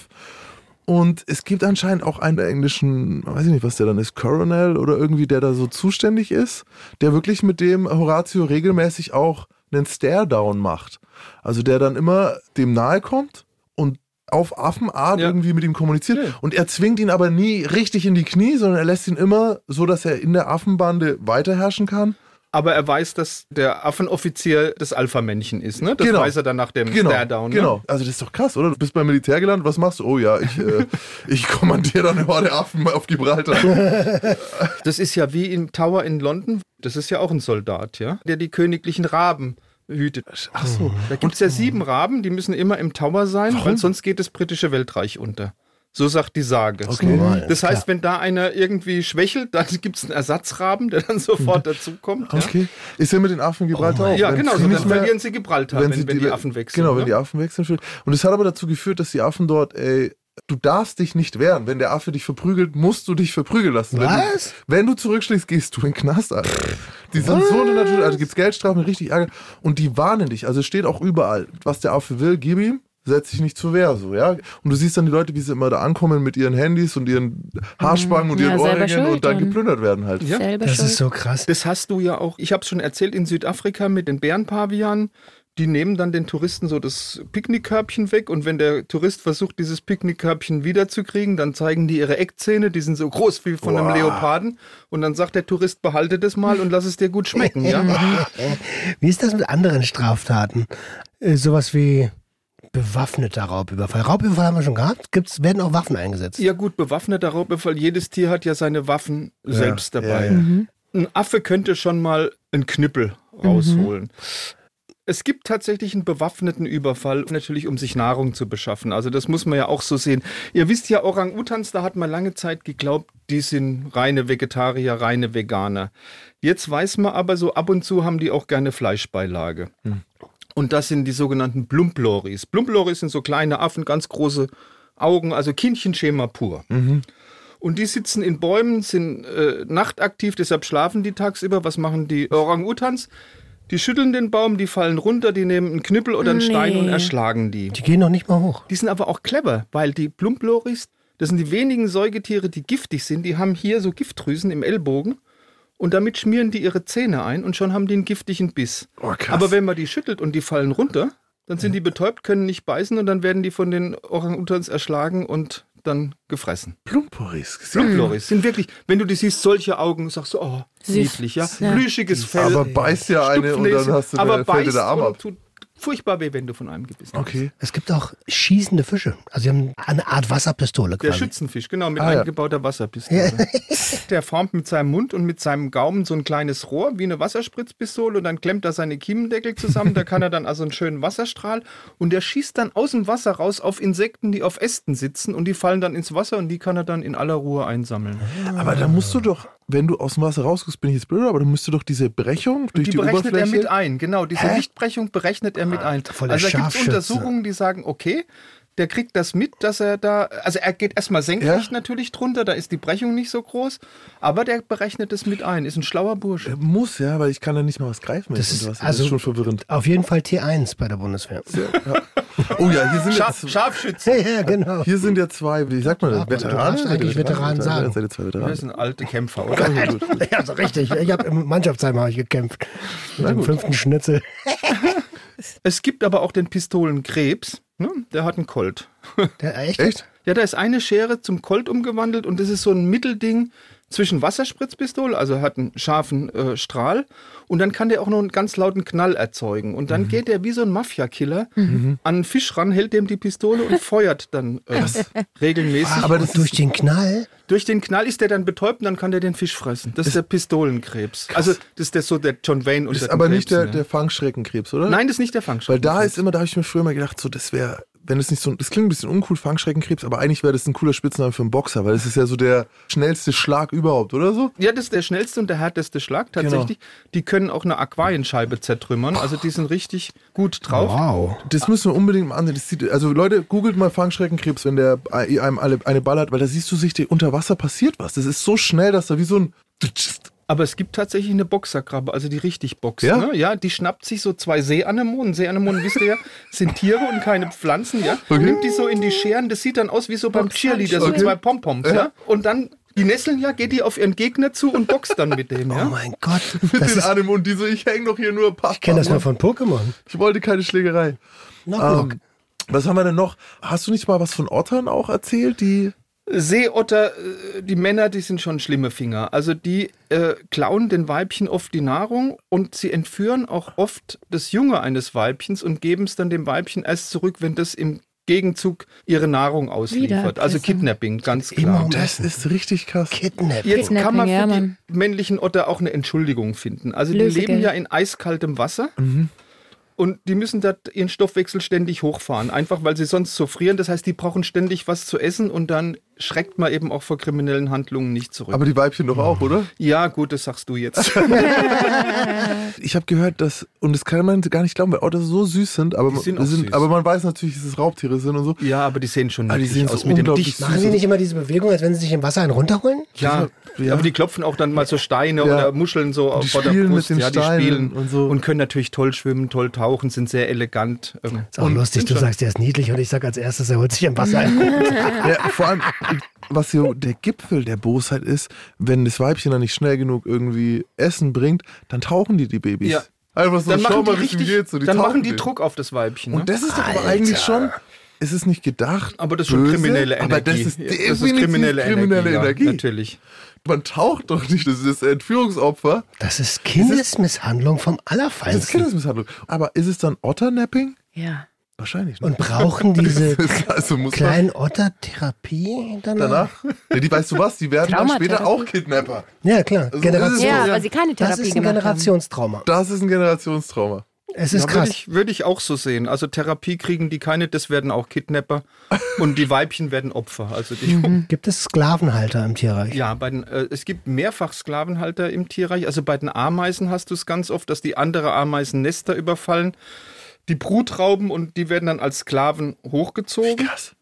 Und es gibt anscheinend auch einen englischen, weiß ich nicht, was der dann ist, Coronel oder irgendwie, der da so zuständig ist, der wirklich mit dem Horatio regelmäßig auch einen Stare-Down macht. Also der dann immer dem nahe kommt und auf Affenart Ja. irgendwie mit ihm kommuniziert. Ja. Und er zwingt ihn aber nie richtig in die Knie, sondern er lässt ihn immer so, dass er in der Affenbande weiterherrschen kann. Aber er weiß, dass der Affenoffizier das Alpha-Männchen ist, ne? Das Genau. weiß er dann nach dem Genau, Stare-Down. Ne? genau. Also das ist doch krass, oder? Du bist beim Militär gelandet, was machst du? Oh ja, ich, äh, ich kommandiere dann eine Horde Affen auf Gibraltar. Das ist ja wie im Tower in London. Das ist ja auch ein Soldat, ja, der die königlichen Raben hütet. Ach so. Da gibt es ja sieben Raben, die müssen immer im Tower sein, weil sonst geht das britische Weltreich unter. So sagt die Sage. Okay. Das heißt, wenn da einer irgendwie schwächelt, dann gibt es einen Ersatzraben, der dann sofort dazukommt. Ja? Okay. Ist ja mit den Affen Gibraltar auch. Ja, Wenn genau, sie so, dann verlieren sie Gibraltar, wenn, sie wenn die, Affen wechseln. Genau, ne? wenn die Affen wechseln. Und es hat aber dazu geführt, dass die Affen dort, ey, du darfst dich nicht wehren. Wenn der Affe dich verprügelt, musst du dich verprügeln lassen. Wenn Was? du, wenn du zurückschlägst, gehst du in den Knast, Alter. Die sind so eine Natur, also gibt's Geldstrafen, richtig Ärger. Und die warnen dich. Also es steht auch überall, was der Affe will, gib ihm. Setz dich nicht zur Wehr, so, ja. Und du siehst dann die Leute, wie sie immer da ankommen mit ihren Handys und ihren Haarspangen und Ja, ihren Ohrringen schuld und dann geplündert werden halt. Ja. Selber Das schuld. ist so krass. Das hast du ja auch, ich habe es schon erzählt, in Südafrika mit den Bärenpavianen. Die nehmen dann den Touristen so das Picknickkörbchen weg und wenn der Tourist versucht, dieses Picknickkörbchen wiederzukriegen, dann zeigen die ihre Eckzähne, die sind so groß wie von einem Boah. Leoparden und dann sagt der Tourist, behalte das mal und lass es dir gut schmecken, ja? Wie ist das mit anderen Straftaten? Äh, sowas wie bewaffneter Raubüberfall. Raubüberfall haben wir schon gehabt. Gibt's, werden auch Waffen eingesetzt? Ja gut, bewaffneter Raubüberfall, jedes Tier hat ja seine Waffen selbst dabei. ja, ja. Ein Affe könnte schon mal einen Knüppel rausholen. Es gibt tatsächlich einen bewaffneten Überfall, natürlich um sich Nahrung zu beschaffen. Also das muss man ja auch so sehen. Ihr wisst ja, Orang-Utans, da hat man lange Zeit geglaubt, die sind reine Vegetarier, reine Veganer. Jetzt weiß man aber so, ab und zu haben die auch gerne Fleischbeilage. Und das sind die sogenannten Plumploris. Plumploris sind so kleine Affen, ganz große Augen, also Kindchenschema pur. Und die sitzen in Bäumen, sind äh, nachtaktiv, deshalb schlafen die tagsüber. Was machen die Orang-Utans? Die schütteln den Baum, die fallen runter, die nehmen einen Knüppel oder einen Stein und Nee. erschlagen die. Die gehen noch nicht mal hoch. Die sind aber auch clever, weil die Plumploris, das sind die wenigen Säugetiere, die giftig sind. Die haben hier so Giftdrüsen im Ellbogen und damit schmieren die ihre Zähne ein und schon haben die einen giftigen Biss. Oh, krass. Aber wenn man die schüttelt und die fallen runter, dann sind die betäubt, können nicht beißen und dann werden die von den Orang-Utans erschlagen und dann gefressen. Plumporis. Plumploris sind wirklich, wenn du die siehst, solche Augen, sagst du, oh, Süß. niedlich, ja. Ja. Plüschiges Fell. Aber beißt ja eine und dann hast du aber eine, fällt dir beißt der Arm und ab. tut furchtbar weh, wenn du von einem gebissen wirst. Okay. Es gibt auch schießende Fische. Also sie haben eine Art Wasserpistole Der quasi. Schützenfisch, genau, mit Ah, ja. eingebauter Wasserpistole. Der formt mit seinem Mund und mit seinem Gaumen so ein kleines Rohr wie eine Wasserspritzpistole und dann klemmt er seine Kiemendeckel zusammen. Da kann er dann also einen schönen Wasserstrahl und der schießt dann aus dem Wasser raus auf Insekten, die auf Ästen sitzen und die fallen dann ins Wasser und die kann er dann in aller Ruhe einsammeln. Aber da musst du doch, wenn du aus dem Wasser rauskommst, bin ich jetzt blöd, aber dann musst du doch diese Brechung durch die, die, berechnet er mit ein, genau. Diese Lichtbrechung berechnet er mit ein. voll Also da gibt es. Untersuchungen, die sagen, okay, der kriegt das mit, dass er da, also er geht erstmal senkrecht Ja. natürlich drunter, da ist die Brechung nicht so groß, aber der berechnet es mit ein, ist ein schlauer Bursche. Er muss, ja, weil ich kann da nicht mal was greifen. Das ist Wasser. also- das ist schon verwirrend. Auf jeden Fall Tier 1 bei der Bundeswehr. Oh ja, hier sind Scharf, jetzt, Scharfschütze. Ja, genau. hier sind ja zwei, wie sagt man das? Veteranen? darfst eigentlich Veteranen sagen. Zwei Das Veteranen? sind alte Kämpfer, oder? Ja, so richtig. Ich habe im Mannschaftsheim habe ich gekämpft. Mit dem fünften Schnitzel. Es gibt aber auch den Pistolenkrebs. Ne? Der hat einen Colt. Der, echt? Echt? Ja, da ist eine Schere zum Colt umgewandelt und das ist so ein Mittelding zwischen Wasserspritzpistole, also hat einen scharfen äh, Strahl und dann kann der auch noch einen ganz lauten Knall erzeugen. Und dann geht der wie so ein Mafia-Killer an einen Fisch ran, hält dem die Pistole und feuert dann äh, regelmäßig. Aber durch den Knall. Durch den Knall ist der dann betäubt und dann kann der den Fisch fressen. Das ist der Pistolenkrebs. Also das ist der, so der John Wayne unter Das ist aber nicht der, Krebsen, der ja. Fangschreckenkrebs, oder? Nein, das ist nicht der Weil Fangschrecken. da ist immer, da habe ich mir früher mal gedacht, so, das wäre, wenn es nicht so, das klingt ein bisschen uncool, Fangschreckenkrebs, aber eigentlich wäre das ein cooler Spitzname für einen Boxer, weil es ist ja so der schnellste Schlag überhaupt, oder so? Ja, das ist der schnellste und der härteste Schlag tatsächlich. Die können auch eine Aquarienscheibe zertrümmern. Also die sind richtig gut drauf. Wow. Das müssen wir unbedingt mal ansehen. Das sieht, also Leute, googelt mal Fangschreckenkrebs, wenn der einem alle eine ballert, weil da siehst du sich, unter Wasser passiert was. Das ist so schnell, dass da wie so ein Aber es gibt tatsächlich eine Boxerkrabbe, also die richtig boxt. Ja? Ne? ja, die schnappt sich so zwei Seeanemonen. Seeanemonen, wisst ihr ja, sind Tiere und keine Pflanzen, ja. Okay. Nimmt die so in die Scheren, das sieht dann aus wie so beim Cheerleader, so Okay. zwei Pompoms, ja. Ja. Und dann, die nesseln ja, geht die auf ihren Gegner zu und boxt dann mit dem, Oh ja. mein Gott. mit Das den Anemonen, die so, ich hänge doch hier nur Papa. ich kenne das nur von Pokémon. Ich wollte keine Schlägerei. Knock-Knock. Ähm, was haben wir denn noch? Hast du nicht mal was von Ottern auch erzählt, die Seeotter, äh, die Männer, die sind schon schlimme Finger. Also die äh, klauen den Weibchen oft die Nahrung und sie entführen auch oft das Junge eines Weibchens und geben es dann dem Weibchen erst zurück, wenn das im Gegenzug ihre Nahrung ausliefert. Also. Kidnapping, ganz Immer klar. um Das ist richtig krass. Kidnap. Jetzt kann man Kidnapping, ja, für die männlichen Otter auch eine Entschuldigung finden. Also die Lösegeld. leben ja in eiskaltem Wasser. Und die müssen da ihren Stoffwechsel ständig hochfahren, einfach weil sie sonst so frieren. Das heißt, die brauchen ständig was zu essen und dann schreckt man eben auch vor kriminellen Handlungen nicht zurück. Aber die Weibchen doch auch, oder? ja, gut, das sagst du jetzt. Ich habe gehört, dass, und das kann man gar nicht glauben, weil Otter so süß sind, aber, Die sind man, auch süß. aber man weiß natürlich, dass es Raubtiere sind und so. ja, aber die sehen schon Ah, die niedlich sehen so aus mit dem dichten Machen Sie nicht immer diese Bewegung, als wenn Sie sich im Wasser einen runterholen? Ja, Ja. aber die klopfen auch dann mal so Steine Ja. oder Muscheln so Die vor der Brust. den ja, die Steinen spielen und so. und können natürlich toll schwimmen, toll tauchen, sind sehr elegant. Ähm, Ist auch lustig, sind du sagst, der ist niedlich und ich sag als erstes, er holt sich im Wasser einen. Ja, vor allem, was so der Gipfel der Bosheit ist, wenn das Weibchen dann nicht schnell genug irgendwie Essen bringt, dann tauchen die die Babys. Ja. Einfach so, Dann schau mal, wie es richtig, geht. So, die dann tauchen machen die den. Druck auf das Weibchen. Ne? Und das ist doch aber eigentlich schon, ist es nicht gedacht. aber das ist schon böse, kriminelle Energie. Aber das ist definitiv kriminelle, kriminelle Energie. Energie. Ja, natürlich. Man taucht doch nicht, das ist das Entführungsopfer. Das ist Kindesmisshandlung vom Das ist Allerfeinsten. Kindesmisshandlung. Aber ist es dann Otternapping? Ja. Wahrscheinlich. Ne? Und brauchen diese also kleinen Otter Therapie danach? danach. Ja, die weißt du was, die werden dann später auch Kidnapper. Ja, klar. Also Generation. Ja, weil sie keine Das Therapie ist ein. Generationstrauma. Das ist ein Generationstrauma. Es ist Ja, würde krass. ich, würde ich auch so sehen. Also Therapie kriegen die keine, das werden auch Kidnapper. und die Weibchen werden Opfer. Also die, Gibt es Sklavenhalter im Tierreich? Ja, bei den, äh, es gibt mehrfach Sklavenhalter im Tierreich. Also bei den Ameisen hast du es ganz oft, dass die andere Ameisen Nester überfallen, die Brut rauben und die werden dann als Sklaven hochgezogen. Krass.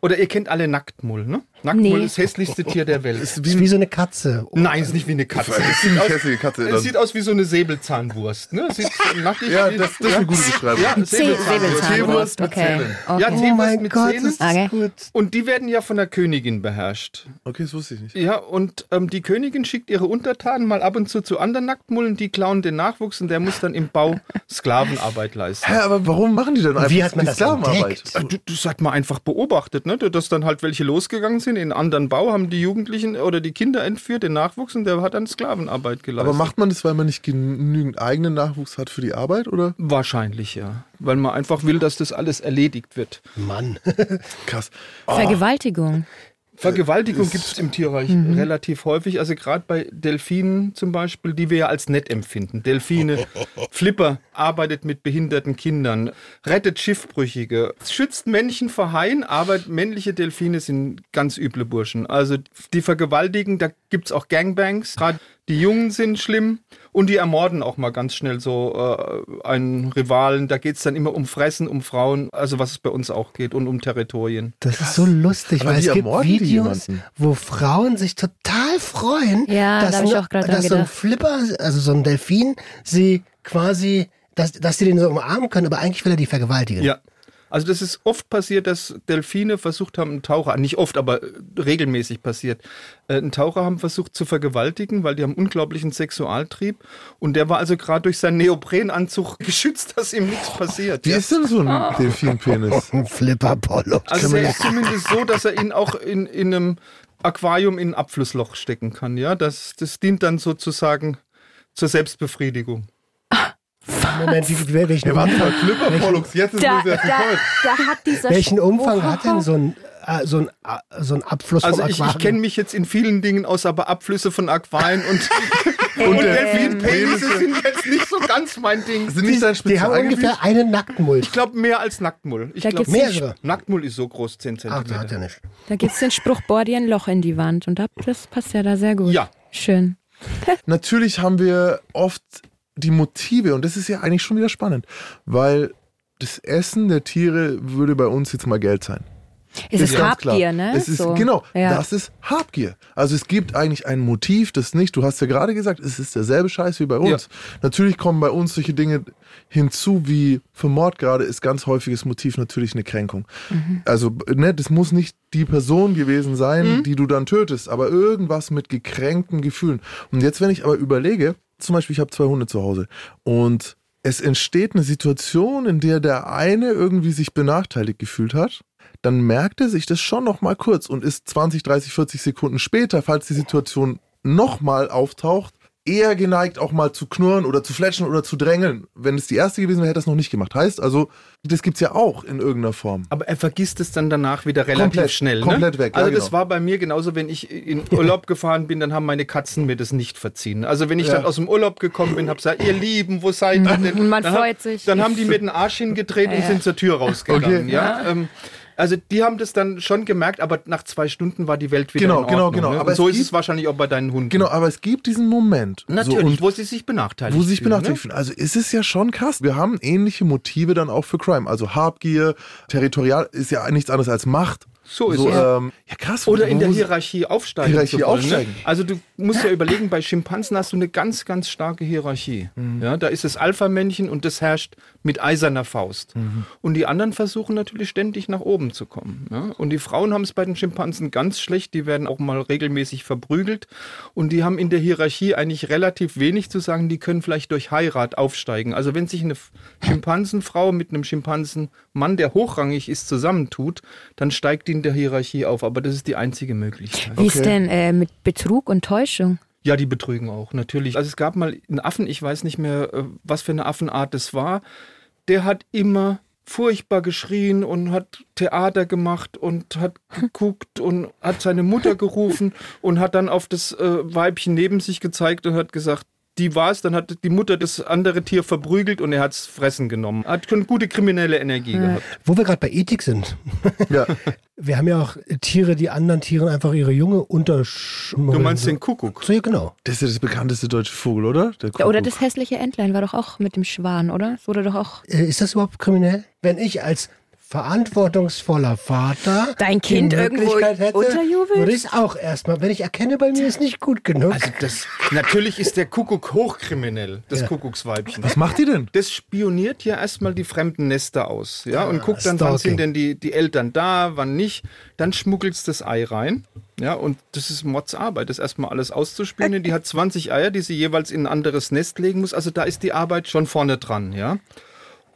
Oder ihr kennt alle Nacktmull, ne? Nacktmull Nee. ist das hässlichste Tier der Welt. Das ist wie so eine Katze. Nein, ist nicht wie eine Katze. Das ist Es ziemlich sieht aus, hässliche Katze. es sieht aus wie so eine Säbelzahnwurst. Ne? Sieht nackig Ja, wie- das, das ist eine gute Beschreibung. Ja, Säbelzahnwurst. Säbelzahnwurst, mit okay. Zähnen. okay. Ja, Oh Teewurst mein mit Gott, Zähnen. ist das Okay. gut. Und die werden ja von der Königin beherrscht. Okay, das wusste ich nicht. Ja, und ähm, die Königin schickt ihre Untertanen mal ab und zu zu anderen Nacktmullen, die klauen den Nachwuchs und der muss dann im Bau Sklavenarbeit leisten. Hä, aber warum machen die dann einfach wie hat man die das Sklavenarbeit? Du, das hat man einfach beobachtet, ne? dass dann halt welche losgegangen sind in einen anderen Bau, haben die Jugendlichen oder die Kinder entführt, den Nachwuchs und der hat dann Sklavenarbeit geleistet. Aber macht man das, weil man nicht genügend eigenen Nachwuchs hat für die Arbeit, oder? Wahrscheinlich ja, weil man einfach will, dass das alles erledigt wird. Mann. Krass. Vergewaltigung. Vergewaltigung gibt es im Tierreich relativ häufig. Also gerade bei Delfinen zum Beispiel, die wir ja als nett empfinden. Delfine, Flipper arbeitet mit behinderten Kindern, rettet Schiffbrüchige, schützt Männchen vor Haien, aber männliche Delfine sind ganz üble Burschen. Also die vergewaltigen, da gibt es auch Gangbangs. Gerade die Jungen sind schlimm und die ermorden auch mal ganz schnell so äh, einen Rivalen. Da geht es dann immer um Fressen, um Frauen, also was es bei uns auch geht und um Territorien. Das ist so lustig, Aber weil es gibt Videos, wo Frauen sich total freuen, Ja, dass, da dran dass so ein gedacht. Flipper, also so ein Delfin, sie quasi, dass, dass sie den so umarmen können, aber eigentlich will er die vergewaltigen. Ja. Also das ist oft passiert, dass Delfine versucht haben, einen Taucher, nicht oft, aber äh, regelmäßig passiert, äh, einen Taucher haben versucht zu vergewaltigen, weil die haben unglaublichen Sexualtrieb und der war also gerade durch seinen Neoprenanzug geschützt, dass ihm nichts passiert. Wie ja. ist denn so ein Delfinpenis? Ein Flipper-Polo. Also er ist zumindest so, dass er ihn auch in, in einem Aquarium in ein Abflussloch stecken kann. Ja, das, das dient dann sozusagen zur Selbstbefriedigung. Moment, wie, wie, welchen, Er war Umfang, jetzt ist Da, da, da hat dieser welchen Umfang hat denn so ein, äh, so ein, äh, so ein Abfluss Also vom ich, Aquarium? ich kenne mich jetzt in vielen Dingen aus, aber Abflüsse von Aquarien und, und Ähm, Delfinpenisse sind jetzt nicht so ganz mein Ding. Sind nicht dein die haben ungefähr einen Nacktmulch. Ich glaube mehr als Nacktmull. Ich Da glaube, gibt's- Mehrere. Nacktmull ist so groß, 10 Ach, da hat Zentimeter. er nicht. Da gibt es den Spruch, bohr dir ein Loch in die Wand. Und da- das passt ja da sehr gut. Ja. Schön. Natürlich haben wir oft die Motive und das ist ja eigentlich schon wieder spannend, weil das Essen der Tiere würde bei uns jetzt mal Geld sein. Es ist klar. Habgier, ne? Es ist, So. Genau, Ja. das ist Habgier. Also es gibt eigentlich ein Motiv, das nicht, du hast ja gerade gesagt, es ist derselbe Scheiß wie bei uns. Natürlich kommen bei uns solche Dinge hinzu, wie für Mord gerade ist ganz häufiges Motiv natürlich eine Kränkung. Mhm. Also ne, das muss nicht die Person gewesen sein, die du dann tötest, aber irgendwas mit gekränkten Gefühlen. Und jetzt, wenn ich aber überlege, zum Beispiel, ich habe zwei Hunde zu Hause. Und es entsteht eine Situation, in der der eine irgendwie sich benachteiligt gefühlt hat, dann merkt er sich das schon noch mal kurz und ist 20, 30, 40 Sekunden später, falls die Situation noch mal auftaucht, eher geneigt auch mal zu knurren oder zu fletschen oder zu drängeln. Wenn es die erste gewesen wäre, hätte er es noch nicht gemacht. Heißt also, das gibt's ja auch in irgendeiner Form. Aber er vergisst es dann danach wieder relativ Komplett, schnell. Ne? komplett weg, ja, Also das genau. war bei mir genauso, wenn ich in Urlaub gefahren bin, dann haben meine Katzen mir das nicht verziehen. Also wenn ich Ja. dann aus dem Urlaub gekommen bin, habe gesagt, ihr Lieben, wo seid ihr denn? Und man dann freut hab, sich. Dann haben die mir den Arsch hingedreht und sind zur Tür rausgegangen. Okay. Ja? Ähm, also die haben das dann schon gemerkt, aber nach zwei Stunden war die Welt wieder Genau, in genau, Ordnung. genau. Ne? Aber Und so es ist es wahrscheinlich auch bei deinen Hunden. Genau, aber es gibt diesen Moment. Natürlich, So, wo sie sich benachteiligt wo sie sich fühlen, benachteiligt fühlen. Also ist es ja schon krass. Wir haben ähnliche Motive dann auch für Crime. Also Habgier, territorial ist ja nichts anderes als Macht. So ist so, es. Ähm, ja, krass. Oder in der Hierarchie aufsteigen. Hierarchie zu wollen, aufsteigen. Ne? Also du musst ja überlegen, bei Schimpansen hast du eine ganz, ganz starke Hierarchie. Mhm. Ja, da ist das Alpha-Männchen und das herrscht mit eiserner Faust. Mhm. Und die anderen versuchen natürlich ständig nach oben zu kommen. Ja? Und die Frauen haben es bei den Schimpansen ganz schlecht. Die werden auch mal regelmäßig verprügelt. Und die haben in der Hierarchie eigentlich relativ wenig zu sagen. Die können vielleicht durch Heirat aufsteigen. Also wenn sich eine Schimpansenfrau mit einem Schimpansenmann, der hochrangig ist, zusammentut, dann steigt die in der Hierarchie auf. Aber das ist die einzige Möglichkeit. Wie ist denn äh, mit Betrug und Täuschung? Ja, die betrügen auch, natürlich. Also es gab mal einen Affen, ich weiß nicht mehr, äh, was für eine Affenart das war. Der hat immer furchtbar geschrien und hat Theater gemacht und hat geguckt und hat seine Mutter gerufen und hat dann auf das äh, Weibchen neben sich gezeigt und hat gesagt, die war es, dann hat die Mutter das andere Tier verprügelt und er hat es fressen genommen. Hat schon gute kriminelle Energie gehabt. Wo wir gerade bei Ethik sind. Ja. Wir haben ja auch Tiere, die anderen Tieren einfach ihre Junge unterschmuggeln. Du meinst den Kuckuck? So, ja, genau. Das ist ja das bekannteste deutsche Vogel, oder? Der Ja, oder das hässliche Entlein war doch auch mit dem Schwan, oder? Das wurde doch auch. Äh, Ist das überhaupt kriminell? Wenn ich als verantwortungsvoller Vater Dein die Kind irgendwo hätte, unterjubelt? würde ich es auch erstmal, wenn ich erkenne, bei mir ist nicht gut genug. Also das, natürlich ist der Kuckuck hochkriminell, das Ja. Kuckucksweibchen. Was macht die denn? das spioniert ja erstmal die fremden Nester aus, ja, und guckt dann, wann Stalking. sind denn die, die Eltern da, wann nicht. Dann schmuggelt es das Ei rein, ja, und das ist Mordsarbeit, das erstmal alles auszuspionieren. Die hat 20 Eier, die sie jeweils in ein anderes Nest legen muss, also da ist die Arbeit schon vorne dran, ja.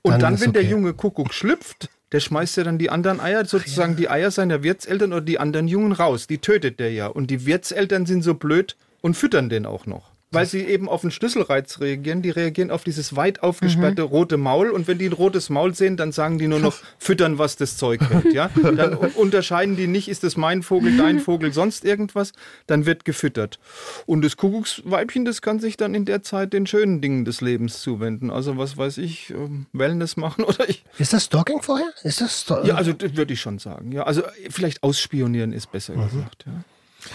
Und Dann dann, wenn der okay. junge Kuckuck schlüpft, der schmeißt ja dann die anderen Eier, sozusagen die Eier seiner Wirtseltern oder die anderen Jungen raus. Die tötet der ja. Und die Wirtseltern sind so blöd und füttern den auch noch. Weil sie eben auf den Schlüsselreiz reagieren. Die reagieren auf dieses weit aufgesperrte rote Maul. Und wenn die ein rotes Maul sehen, dann sagen die nur noch füttern, was das Zeug hält. Ja? Dann unterscheiden die nicht, ist das mein Vogel, dein Vogel, sonst irgendwas. Dann wird gefüttert. Und das Kuckucksweibchen, das kann sich dann in der Zeit den schönen Dingen des Lebens zuwenden. Also was weiß ich, ähm, Wellness machen oder ich. ist das Stalking vorher? Ist das Stalking? Ja, also das würde ich schon sagen. Ja, also äh, vielleicht ausspionieren ist besser gesagt. Ja.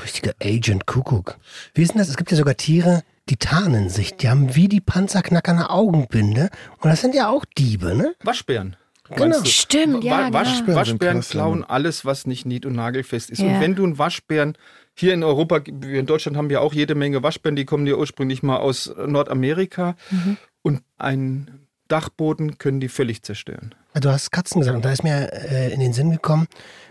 Richtiger Agent Kuckuck. Wie ist denn das? Es gibt ja sogar Tiere, die tarnen sich. Die haben wie die Panzerknacker eine Augenbinde. Und das sind ja auch Diebe, ne? Waschbären. Genau. Stimmt, ja, Wa- Wasch, genau. Waschbären klauen Mann. alles, was nicht nied- und nagelfest ist. Ja. Und wenn du einen Waschbären, hier in Europa, wir in Deutschland haben ja auch jede Menge Waschbären, die kommen ja ursprünglich mal aus Nordamerika. Mhm. Und einen Dachboden können die völlig zerstören. Du hast Katzen gesagt und da ist mir äh, in den Sinn gekommen,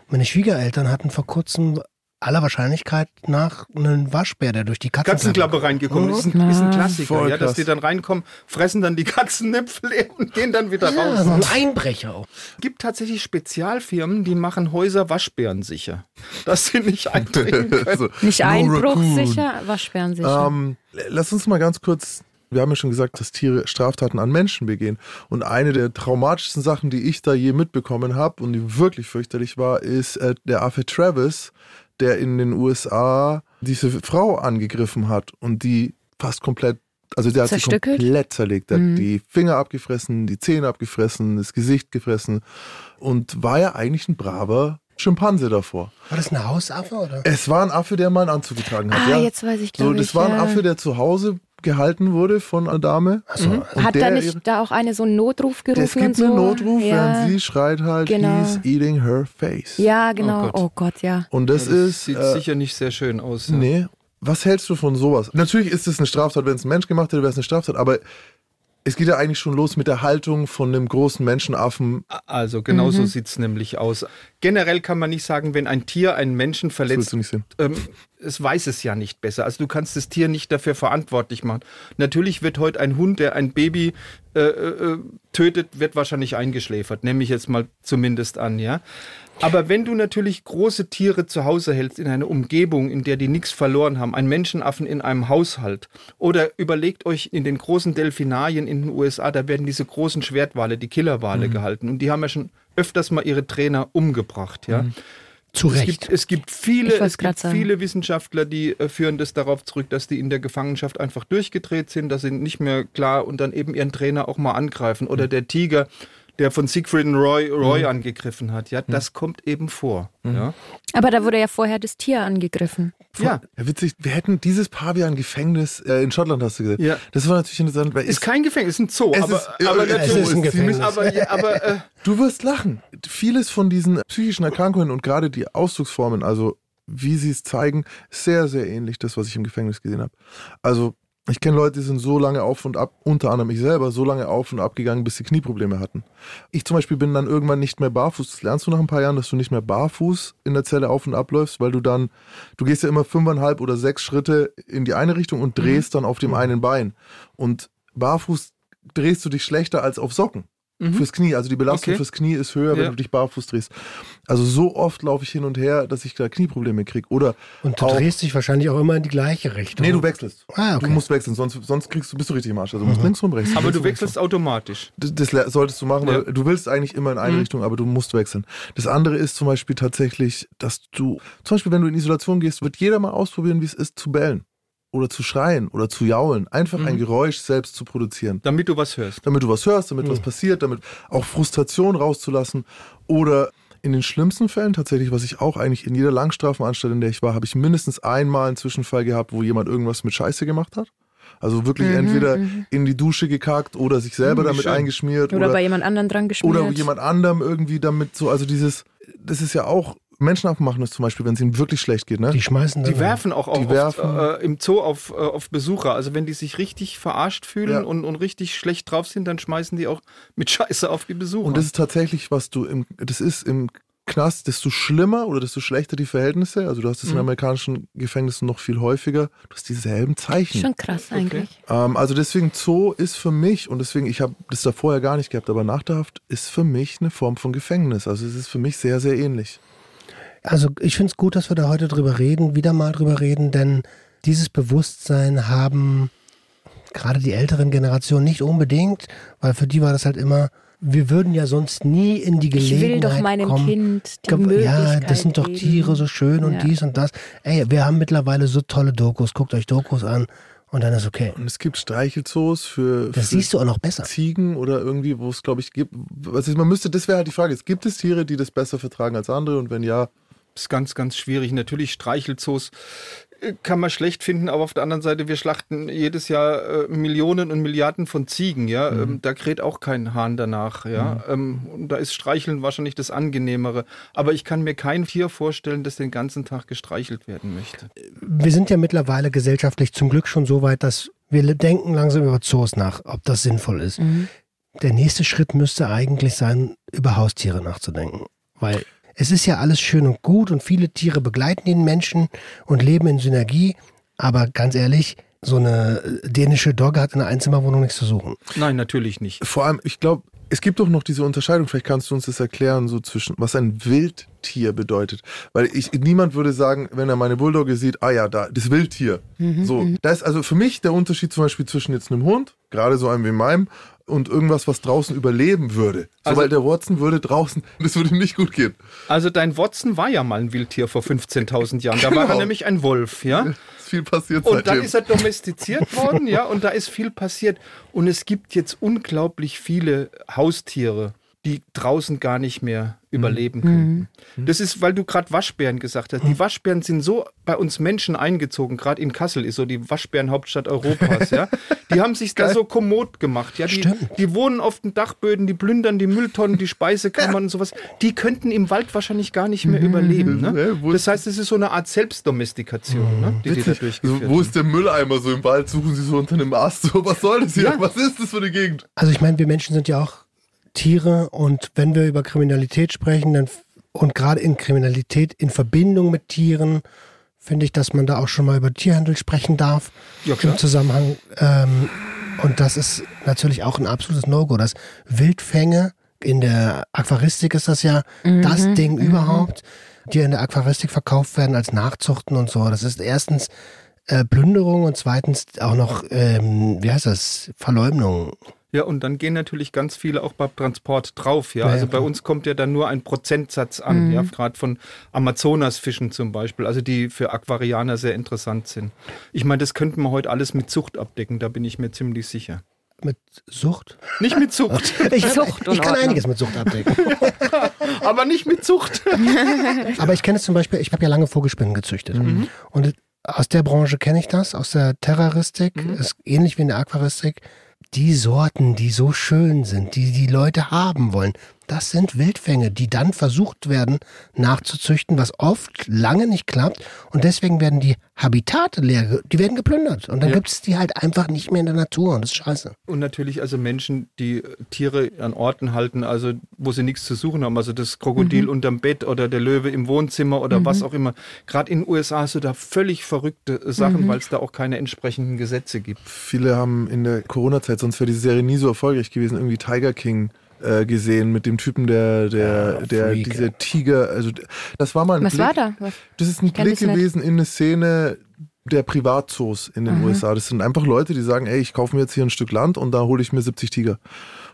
meine Schwiegereltern hatten vor kurzem aller Wahrscheinlichkeit nach einen Waschbär, der durch die Katzenklappe reingekommen ist. Ein, ist ein Klassiker, Voll ja, dass die dann reinkommen, fressen dann die Katzennäpfel und gehen dann wieder Ja, raus. so ein Einbrecher auch. Es gibt tatsächlich Spezialfirmen, die machen Häuser Waschbären sicher, dass sie nicht eindringen können. so, Nicht no einbruchsicher, Waschbärensicher. Ähm, lass uns mal ganz kurz, wir haben ja schon gesagt, dass Tiere Straftaten an Menschen begehen. Und eine der traumatischsten Sachen, die ich da je mitbekommen habe und die wirklich fürchterlich war, ist äh, der Affe Travis, der in den USA diese Frau angegriffen hat und die fast komplett, also der hat sie komplett zerlegt. Der hat die Finger abgefressen, die Zähne abgefressen, das Gesicht gefressen und war ja eigentlich ein braver Schimpanse davor. War das ein Hausaffe oder? Es war ein Affe, der mal einen Anzug getragen hat. ah, ja. jetzt weiß ich, So, glaube das ich. war ein ja. Affe, der zu Hause gehalten wurde von einer Dame. Mhm. Und Hat da ihre- nicht da auch eine so einen Notruf gerufen es gibt und so? einen Notruf, ja. während sie schreit halt, Genau. he's eating her face. Ja, genau. Oh Oh Gott. Gott, ja. Und das, Ja, das ist, sieht äh, sicher nicht sehr schön aus. ja. nee. Was hältst du von sowas? Natürlich ist es eine Straftat, wenn es ein Mensch gemacht hätte, wäre es eine Straftat, aber es geht ja eigentlich schon los mit der Haltung von einem großen Menschenaffen. Also genau Mhm. so sieht es nämlich aus. Generell kann man nicht sagen, wenn ein Tier einen Menschen Das willst verletzt, du nicht sehen. ähm, es weiß es ja nicht besser. Also du kannst das Tier nicht dafür verantwortlich machen. Natürlich wird heute ein Hund, der ein Baby äh, äh, tötet, wird wahrscheinlich eingeschläfert. Nehme ich jetzt mal zumindest an, ja. Aber wenn du natürlich große Tiere zu Hause hältst, in einer Umgebung, in der die nichts verloren haben, ein Menschenaffen in einem Haushalt, oder überlegt euch in den großen Delfinarien in den USA, da werden diese großen Schwertwale, die Killerwale gehalten. Und die haben ja schon öfters mal ihre Trainer umgebracht, ja. Zu Es Recht. gibt, es gibt viele, es gibt viele Wissenschaftler, die äh, führen das darauf zurück, dass die in der Gefangenschaft einfach durchgedreht sind, dass sie nicht mehr klar und dann eben ihren Trainer auch mal angreifen. Oder der Tiger, der von Siegfried und Roy, Roy angegriffen hat. Ja, das kommt eben vor. Ja. Aber da wurde ja vorher das Tier angegriffen. ja, Ja, witzig, wir hätten dieses Pavian-Gefängnis äh, in Schottland, hast du gesagt. Ja. Das war natürlich interessant, weil ist kein Gefängnis, ist ein Zoo. Es aber, ist- aber es natürlich, ist ein Gefängnis. Aber, ja, aber äh, Du wirst lachen. Vieles von diesen psychischen Erkrankungen und gerade die Ausdrucksformen, also wie sie es zeigen, ist sehr, sehr ähnlich das, was ich im Gefängnis gesehen habe. Also ich kenne Leute, die sind so lange auf und ab, unter anderem ich selber, so lange auf und ab gegangen, bis sie Knieprobleme hatten. Ich zum Beispiel bin dann irgendwann nicht mehr barfuß. Das lernst du nach ein paar Jahren, dass du nicht mehr barfuß in der Zelle auf und abläufst, weil du dann, du gehst ja immer fünfeinhalb oder sechs Schritte in die eine Richtung und drehst dann auf dem einen Bein. Und barfuß drehst du dich schlechter als auf Socken. Fürs Knie, also die Belastung Okay. fürs Knie ist höher, wenn Ja. du dich barfuß drehst. Also so oft laufe ich hin und her, dass ich da Knieprobleme kriege. Oder Und du auch, drehst dich wahrscheinlich auch immer in die gleiche Richtung. Nee, du wechselst. Ah, okay. Du musst wechseln, sonst, sonst kriegst du, bist du richtig im Arsch. Also du musst links rum, rechts. aber du wechselst automatisch. das, das solltest du machen, weil Ja. du willst eigentlich immer in eine Mhm. Richtung, aber du musst wechseln. Das andere ist zum Beispiel tatsächlich, dass du, zum Beispiel, wenn du in Isolation gehst, wird jeder mal ausprobieren, wie es ist, zu bellen oder zu schreien oder zu jaulen. Einfach Mhm. ein Geräusch selbst zu produzieren. Damit du was hörst. Damit du was hörst, damit was passiert, damit auch Frustration rauszulassen oder in den schlimmsten Fällen tatsächlich, was ich auch eigentlich in jeder Langstrafenanstalt, in der ich war, habe ich mindestens einmal einen Zwischenfall gehabt, wo jemand irgendwas mit Scheiße gemacht hat. Also wirklich entweder in die Dusche gekackt oder sich selber Mhm, damit schön. eingeschmiert Oder, oder, bei jemand anderen dran geschmiert. oder jemand anderem irgendwie damit so, also dieses, das ist ja auch, Menschen abmachen das zum Beispiel, wenn es ihnen wirklich schlecht geht, ne? Die schmeißen. Die werfen auch, auch Die oft, werfen. äh, im Zoo auf, äh, auf Besucher. Also wenn die sich richtig verarscht fühlen Ja. und, und richtig schlecht drauf sind, dann schmeißen die auch mit Scheiße auf die Besucher. Und das ist tatsächlich, was du im, das ist im Knast, desto schlimmer oder desto schlechter die Verhältnisse. Also du hast es in amerikanischen Gefängnissen noch viel häufiger. Du hast dieselben Zeichen. Schon krass eigentlich. Ähm, also deswegen Zoo ist für mich, und deswegen, ich habe das da vorher gar nicht gehabt, aber nach der Haft ist für mich eine Form von Gefängnis. Also es ist für mich sehr, sehr ähnlich. Also ich finde es gut, dass wir da heute drüber reden, wieder mal drüber reden, denn dieses Bewusstsein haben gerade die älteren Generationen nicht unbedingt, weil für die war das halt immer, wir würden ja sonst nie in die Ich Gelegenheit will doch meinem kommen. Kind die Ge- Möglichkeit Ja, das sind doch geben. Tiere so schön und Ja. dies und das. Ey, wir haben mittlerweile so tolle Dokus. Guckt euch Dokus an und dann ist okay. Und es gibt Streichelzoos für, Das für siehst du auch noch besser. Ziegen oder irgendwie, wo es, glaube ich, gibt. Also man müsste, das wäre halt die Frage, es gibt es Tiere, die das besser vertragen als andere und wenn ja, ist ganz, ganz schwierig. Natürlich Streichelzoos äh, kann man schlecht finden, aber auf der anderen Seite, wir schlachten jedes Jahr äh, Millionen und Milliarden von Ziegen, ja. Mhm. Ähm, da kräht auch kein Hahn danach, ja. Ähm, und da ist Streicheln wahrscheinlich das Angenehmere. Aber ich kann mir kein Tier vorstellen, das den ganzen Tag gestreichelt werden möchte. Wir sind ja mittlerweile gesellschaftlich zum Glück schon so weit, dass wir denken langsam über Zoos nach, ob das sinnvoll ist. der nächste Schritt müsste eigentlich sein, über Haustiere nachzudenken. Weil es ist ja alles schön und gut und viele Tiere begleiten den Menschen und leben in Synergie. Aber ganz ehrlich, so eine dänische Dogge hat in einer Einzimmerwohnung nichts zu suchen. Nein, natürlich nicht. Vor allem, ich glaube, es gibt doch noch diese Unterscheidung, vielleicht kannst du uns das erklären, so zwischen, was ein Wildtier bedeutet. Weil ich, niemand würde sagen, wenn er meine Bulldogge sieht, ah ja, da, das Wildtier. so, da ist also für mich der Unterschied zum Beispiel zwischen jetzt einem Hund, gerade so einem wie meinem, und irgendwas, was draußen überleben würde. Also- Sobald der Watson würde draußen, das würde ihm nicht gut gehen. Also dein Watson war ja mal ein Wildtier vor 15.000 Jahren. Da war er Genau. nämlich ein Wolf, ja. Ist viel passiert Und dann seitdem. ist er domestiziert worden, ja, und da ist viel passiert. Und es gibt jetzt unglaublich viele Haustiere, die draußen gar nicht mehr überleben können. Das ist, weil du gerade Waschbären gesagt hast. Die Waschbären sind so bei uns Menschen eingezogen, gerade in Kassel ist so die Waschbärenhauptstadt Europas, ja. Die haben sich da so kommod gemacht, ja. Die, die wohnen auf den Dachböden, die plündern die Mülltonnen, die Speisekammern und sowas. Die könnten im Wald wahrscheinlich gar nicht mehr überleben. Ja, Ne? Das heißt, es ist so eine Art Selbstdomestikation, ne? die, die da Witzig. durchgeführt So, wo ist der Mülleimer so im Wald? Suchen sie so unter einem Ast. So, was soll das hier? Ja. Was ist das für eine Gegend? Also ich meine, wir Menschen sind ja auch Tiere und wenn wir über Kriminalität sprechen, dann und gerade in Kriminalität in Verbindung mit Tieren, finde ich, dass man da auch schon mal über Tierhandel sprechen darf Ja, klar. im Zusammenhang. Ähm, und das ist natürlich auch ein absolutes No-Go. Das Wildfänge in der Aquaristik ist das ja das Ding überhaupt, die in der Aquaristik verkauft werden als Nachzuchten und so. Das ist erstens äh, Plünderung und zweitens auch noch, ähm, wie heißt das, Verleumdung. Ja, und dann gehen natürlich ganz viele auch beim Transport drauf. Ja, Ja, also ja, bei uns kommt ja dann nur ein Prozentsatz an, ja, gerade von Amazonasfischen zum Beispiel, also die für Aquarianer sehr interessant sind. Ich meine, das könnten wir heute alles mit Zucht abdecken, da bin ich mir ziemlich sicher. Mit Sucht? Nicht mit Zucht, Ich, Zucht ich kann Ordnung. einiges mit Sucht abdecken. aber nicht mit Zucht. Aber ich kenne es zum Beispiel, ich habe ja lange Vogelspinnen gezüchtet. Und aus der Branche kenne ich das, aus der Terroristik, ist ähnlich wie in der Aquaristik. Die Sorten, die so schön sind, die die Leute haben wollen, das sind Wildfänge, die dann versucht werden nachzuzüchten, was oft lange nicht klappt. Und deswegen werden die Habitate leer, die werden geplündert. Und dann Ja. gibt es die halt einfach nicht mehr in der Natur. Und das ist scheiße. Und natürlich also Menschen, die Tiere an Orten halten, also wo sie nichts zu suchen haben. Also das Krokodil unterm Bett oder der Löwe im Wohnzimmer oder was auch immer. Gerade in den USA hast du da völlig verrückte Sachen, weil es da auch keine entsprechenden Gesetze gibt. Viele haben in der Corona-Zeit, sonst wäre die Serie nie so erfolgreich gewesen, irgendwie Tiger King äh, gesehen mit dem Typen, der, der, Ja, der, Freak, diese Tiger, also das war mal ein Was Blick, war da? Was? Das ist ein Blick gewesen in eine Szene der Privatzoos in den USA. Das sind einfach Leute, die sagen, ey, ich kaufe mir jetzt hier ein Stück Land und da hole ich mir 70 Tiger.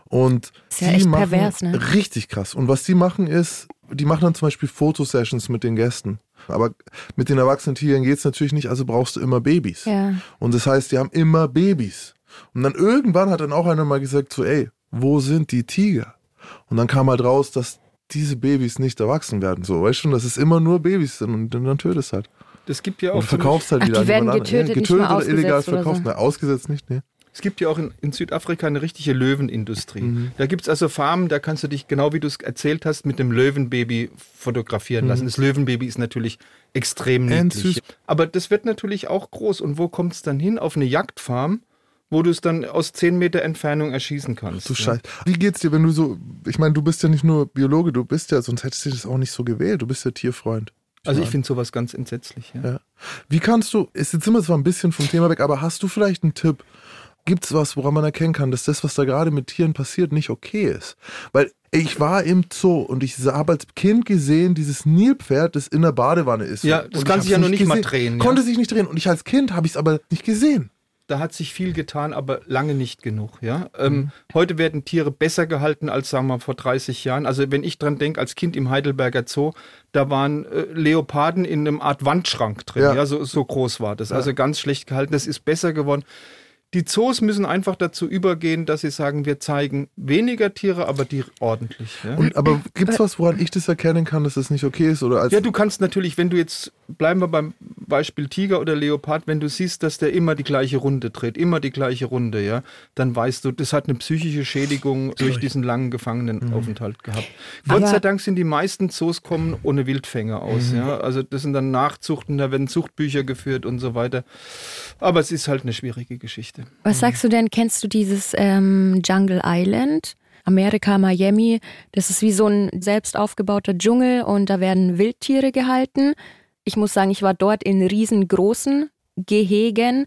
Und Ist ja die echt machen pervers, ne? richtig krass. Und was die machen ist, die machen dann zum Beispiel Fotosessions mit den Gästen. Aber mit den erwachsenen Tigern geht's natürlich nicht, also brauchst du immer Babys. Ja. Und das heißt, die haben immer Babys. Und dann irgendwann hat dann auch einer mal gesagt, so, ey, wo sind die Tiger? Und dann kam halt raus, dass diese Babys nicht erwachsen werden. So, weißt du schon, dass es immer nur Babys sind und dann tötest halt. Das gibt ja Und auch du verkaufst halt Ach, wieder die an werden getötet, nicht getötet oder illegal verkauft. so. Na, ausgesetzt nicht, ne? Es gibt ja auch in, in Südafrika eine richtige Löwenindustrie. Mhm. Da gibt es also Farmen, da kannst du dich, genau wie du es erzählt hast, mit dem Löwenbaby fotografieren lassen. Das Löwenbaby ist natürlich extrem Mhm. Niedlich. süß. Aber das wird natürlich auch groß. Und wo kommt es dann hin? Auf eine Jagdfarm, wo du es dann aus 10 Meter Entfernung erschießen kannst. Du. Scheiße. Wie geht's dir, wenn du so, ich meine, du bist ja nicht nur Biologe, du bist ja, sonst hättest du das auch nicht so gewählt. Du bist ja Tierfreund. Also ich finde sowas ganz entsetzlich. Ja. Ja. Wie kannst du, ist jetzt immer zwar ein bisschen vom Thema weg, aber hast du vielleicht einen Tipp? Gibt es was, woran man erkennen kann, dass das, was da gerade mit Tieren passiert, nicht okay ist? Weil ich war im Zoo und ich habe als Kind gesehen, dieses Nilpferd, das in der Badewanne ist. Ja, Und das ich kann sich ja noch nicht mal gesehen. drehen, ja. Konnte sich nicht drehen. Und ich als Kind habe ich es aber nicht gesehen. Da hat sich viel getan, aber lange nicht genug. Ja? Ähm, Mhm. Heute werden Tiere besser gehalten als, sagen wir, vor 30 Jahren. Also wenn ich dran denke, als Kind im Heidelberger Zoo, da waren äh, Leoparden in einem Art Wandschrank drin. Ja. Ja. so, so groß war das. Also ganz schlecht gehalten. Das ist besser geworden. Die Zoos müssen einfach dazu übergehen, dass sie sagen, wir zeigen weniger Tiere, aber die ordentlich. Ja? Und, aber gibt es was, woran ich das erkennen kann, dass das nicht okay ist? Oder als Ja, du kannst natürlich, wenn du jetzt, bleiben wir beim, Beispiel Tiger oder Leopard, wenn du siehst, dass der immer die gleiche Runde dreht, immer die gleiche Runde, ja, dann weißt du, das hat eine psychische Schädigung durch diesen langen Gefangenenaufenthalt gehabt. Gott sei Dank sind die meisten Zoos kommen ohne Wildfänger aus, ja. Also das sind dann Nachzuchten, da werden Zuchtbücher geführt und so weiter. Aber es ist halt eine schwierige Geschichte. Was sagst du denn? Kennst du dieses ähm, Jungle Island? Amerika, Miami, das ist wie so ein selbst aufgebauter Dschungel und da werden Wildtiere gehalten. Ich muss sagen, ich war dort in riesengroßen Gehegen.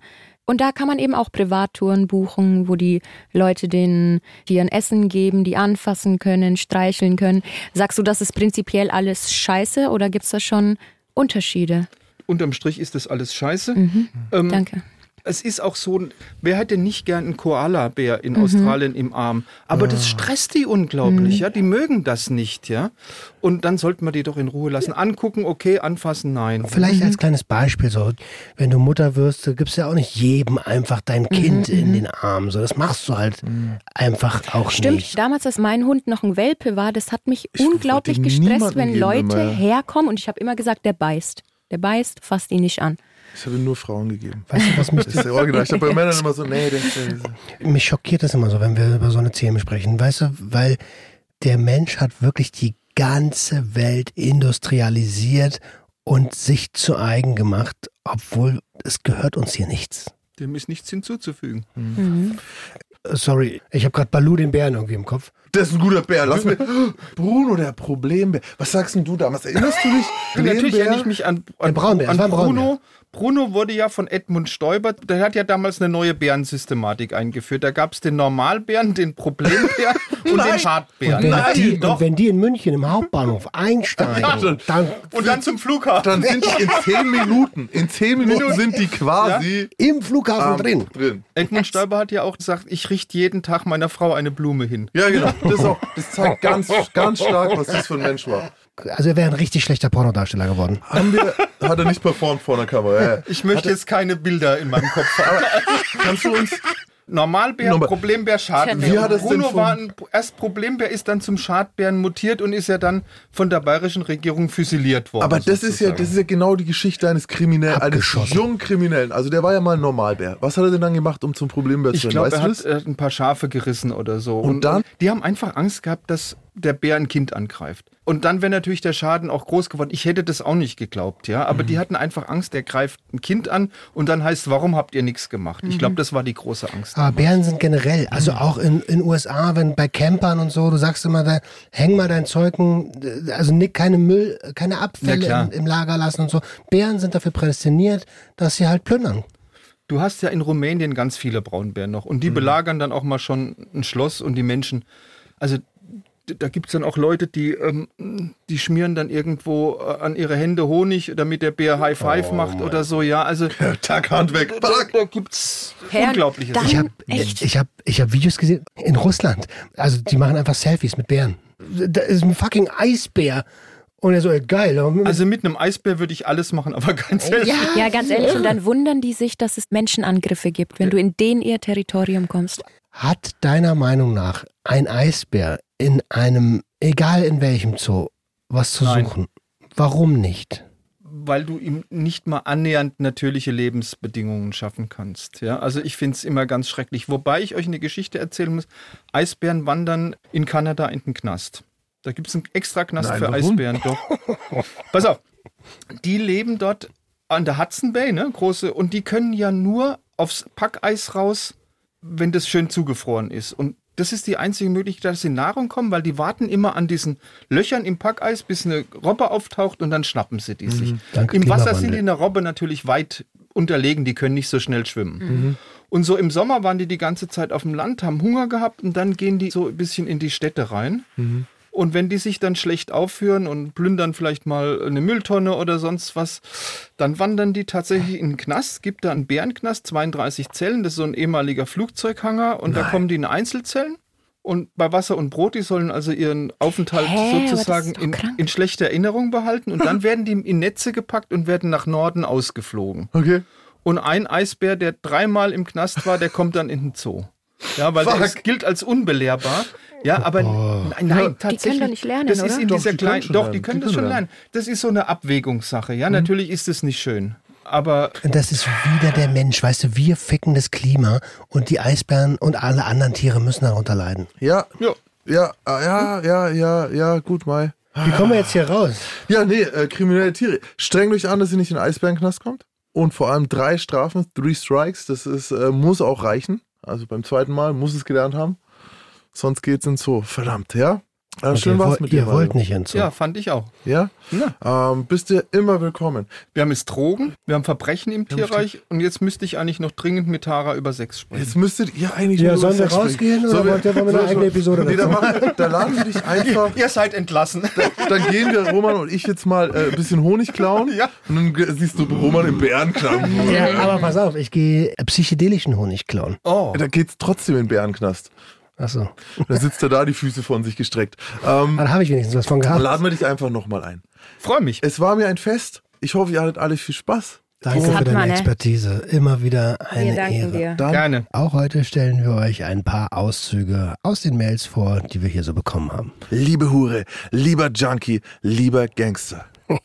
Und da kann man eben auch Privattouren buchen, wo die Leute den Tieren Essen geben, die anfassen können, streicheln können. Sagst du, das ist prinzipiell alles scheiße oder gibt es da schon Unterschiede? Unterm Strich ist das alles scheiße. Mhm. Ähm, Danke. Es ist auch so, wer hätte nicht gern einen Koala-Bär in Australien im Arm? Aber das stresst die unglaublich, ja. Die mögen das nicht, ja. Und dann sollte man die doch in Ruhe lassen. Angucken, okay, anfassen, nein. Vielleicht als kleines Beispiel, so, wenn du Mutter wirst, gibst du ja auch nicht jedem einfach dein Kind in den Arm. So, das machst du halt einfach auch Stimmt, nicht. damals, als mein Hund noch ein Welpe war, das hat mich Ich unglaublich gestresst, wenn Leute herkommen und ich habe immer gesagt, der beißt. Der beißt, fasst ihn nicht an. Ich habe nur Frauen gegeben. Weißt du, was mich, Das ist der Original. Ich habe bei Männern immer so, nee, der ist der- mich schockiert das immer so, wenn wir über so eine Themen sprechen. Weißt du, weil der Mensch hat wirklich die ganze Welt industrialisiert und sich zu eigen gemacht, obwohl es gehört uns hier nichts. Dem ist nichts hinzuzufügen. Äh, Sorry, ich habe gerade Balu den Bären irgendwie im Kopf. Das ist ein guter Bär. Lass mir. Bruno, der Problembär. Was sagst denn du damals? Erinnerst du dich? Natürlich erinnere ich mich an, an, Braunbär, an es war ein Bruno. Bruno wurde ja von Edmund Stoiber, der hat ja damals eine neue Bärensystematik eingeführt. Da gab es den Normalbären, den Problembär und den Schadbären. Wenn, Nein, die, doch. und wenn die in München im Hauptbahnhof einsteigen, dann Und dann zum Flughafen. Dann sind die in zehn Minuten, in zehn Minuten sind die quasi im Flughafen ähm, drin. drin. Edmund Stoiber hat ja auch gesagt, ich richte jeden Tag meiner Frau eine Blume hin. Ja, genau. Das, auch, das zeigt ganz, ganz stark, was das für ein Mensch war. Also er wäre ein richtig schlechter Pornodarsteller geworden. Haben wir, hat er nicht performt vor der Kamera. Ich möchte jetzt keine Bilder in meinem Kopf haben. Kannst du uns Normalbär, Nochmal. Problembär, Schadbär. Wie hat denn Bruno war ein, erst Problembär, ist dann zum Schadbären mutiert und ist ja dann von der bayerischen Regierung füsiliert worden. Aber das ist ja, das ist ja genau die Geschichte eines Kriminellen, eines jungen Kriminellen. Also der war ja mal ein Normalbär. Was hat er denn dann gemacht, um zum Problembär zu Ich werden? glaube, Weißt er hat das? ein paar Schafe gerissen oder so. Und dann? Die haben einfach Angst gehabt, dass der Bär ein Kind angreift. Und dann wäre natürlich der Schaden auch groß geworden. Ich hätte das auch nicht geglaubt, ja. Aber Mhm. die hatten einfach Angst, der greift ein Kind an und dann heißt, warum habt ihr nichts gemacht? Ich Mhm. glaube, das war die große Angst. Aber Bären sind generell, also Mhm. auch in in USA, wenn bei Campern und so, du sagst immer, da, häng mal dein Zeugen, also nicht keine Müll, keine Abfälle klar. im, im Lager lassen und so. Bären sind dafür prädestiniert, dass sie halt plündern. Du hast ja in Rumänien ganz viele Braunbären noch Mhm. und die belagern dann auch mal schon ein Schloss und die Menschen, also da gibt es dann auch Leute, die, ähm, die schmieren dann irgendwo äh, an ihre Hände Honig, damit der Bär High Five Oh macht oder so, ja, also Tag, Hand weg. da, da gibt's Herr, unglaubliches. Ich habe ich hab, ich hab Videos gesehen in Russland. Also die machen einfach Selfies mit Bären. Da ist ein fucking Eisbär. Und er so, ey, geil. Also mit einem Eisbär würde ich alles machen, aber ganz ehrlich. Ja, ganz ehrlich, und dann wundern die sich, dass es Menschenangriffe gibt, wenn du in den ihr Territorium kommst. Hat deiner Meinung nach ein Eisbär in einem, egal in welchem Zoo, was zu Nein. suchen? Warum nicht? weil du ihm nicht mal annähernd natürliche Lebensbedingungen schaffen kannst. Ja? Also ich finde es immer ganz schrecklich. Wobei ich euch eine Geschichte erzählen muss. Eisbären wandern in Kanada in den Knast. Da gibt es einen extra Knast Nein, für warum? Eisbären. Doch. Pass auf. Die leben dort an der Hudson Bay, ne? Große, und die können ja nur aufs Packeis raus, wenn das schön zugefroren ist. Und das ist die einzige Möglichkeit, dass sie Nahrung kommen, weil die warten immer an diesen Löchern im Packeis, bis eine Robbe auftaucht und dann schnappen sie die sich. Danke, Im Wasser sind die einer Robbe natürlich weit unterlegen, die können nicht so schnell schwimmen. Und so im Sommer waren die die ganze Zeit auf dem Land, haben Hunger gehabt und dann gehen die so ein bisschen in die Städte rein. Und wenn die sich dann schlecht aufführen und plündern vielleicht mal eine Mülltonne oder sonst was, dann wandern die tatsächlich in den Knast. Gibt da einen Bärenknast, 32 Zellen, das ist so ein ehemaliger Flugzeughanger und da kommen die in Einzelzellen. Und bei Wasser und Brot, die sollen also ihren Aufenthalt Hä, das sozusagen in, in schlechter Erinnerung behalten. Und dann werden die in Netze gepackt und werden nach Norden ausgeflogen. Okay. Und ein Eisbär, der dreimal im Knast war, der kommt dann in den Zoo. Ja, weil Fuck. ist, gilt als unbelehrbar. Ja, aber nein, nein, tatsächlich. doch nicht lernen, das ist oder? in Doch, dieser die können kleinen, doch, die können Die das schon können lernen. Das ist so eine Abwägungssache. Ja, natürlich ist es nicht schön. aber Und das ist wieder der Mensch, weißt du, wir ficken das Klima und die Eisbären und alle anderen Tiere müssen darunter leiden. Ja, ja, ja, ah, ja, ja, ja, ja, gut, Mai. Wie kommen wir jetzt hier raus? Ja, nee, äh, kriminelle Tiere. Strengt euch an, dass ihr nicht in den Eisbärenknast kommt. Und vor allem drei Strafen, three strikes, das ist, äh, muss auch reichen. Also beim zweiten Mal muss es gelernt haben. Sonst geht's ins Zoo. Verdammt, ja? Äh, schön ihr war's mit dir. Ihr wollt Mario. nicht hinzu. ja, fand ich auch. Ja? Ähm, bist du immer willkommen. Wir haben jetzt Drogen, wir haben Verbrechen im Tierreich und jetzt müsste ich eigentlich noch dringend mit Tara über Sex sprechen. Jetzt müsstet ihr eigentlich Ja, nur sollen über wir Sex rausgehen sprechen. oder Sollen wollt ihr- wollen wir eine eigene Episode Nee, dann, dazu machen, wir- dann laden wir dich einfach. Ihr seid entlassen. Dann gehen wir, Roman und ich, jetzt mal äh, ein bisschen Honig klauen. Ja. Und dann siehst du Roman im Bärenknaben. Ja, aber pass auf, ich gehe psychedelischen Honig klauen. Oh. Da geht's trotzdem in den Bärenknast. Achso. Da sitzt er da, die Füße von sich gestreckt. Ähm, Dann habe ich wenigstens was von dann gehabt. laden wir dich einfach nochmal ein. Freue mich. Es war mir ein Fest. Ich hoffe, ihr hattet alle viel Spaß. Danke Das für deine man, ne? Expertise. Immer wieder eine Ehre. dir. Dann Gerne. Auch heute stellen wir euch ein paar Auszüge aus den Mails vor, die wir hier so bekommen haben. Liebe Hure, lieber Junkie, lieber Gangster.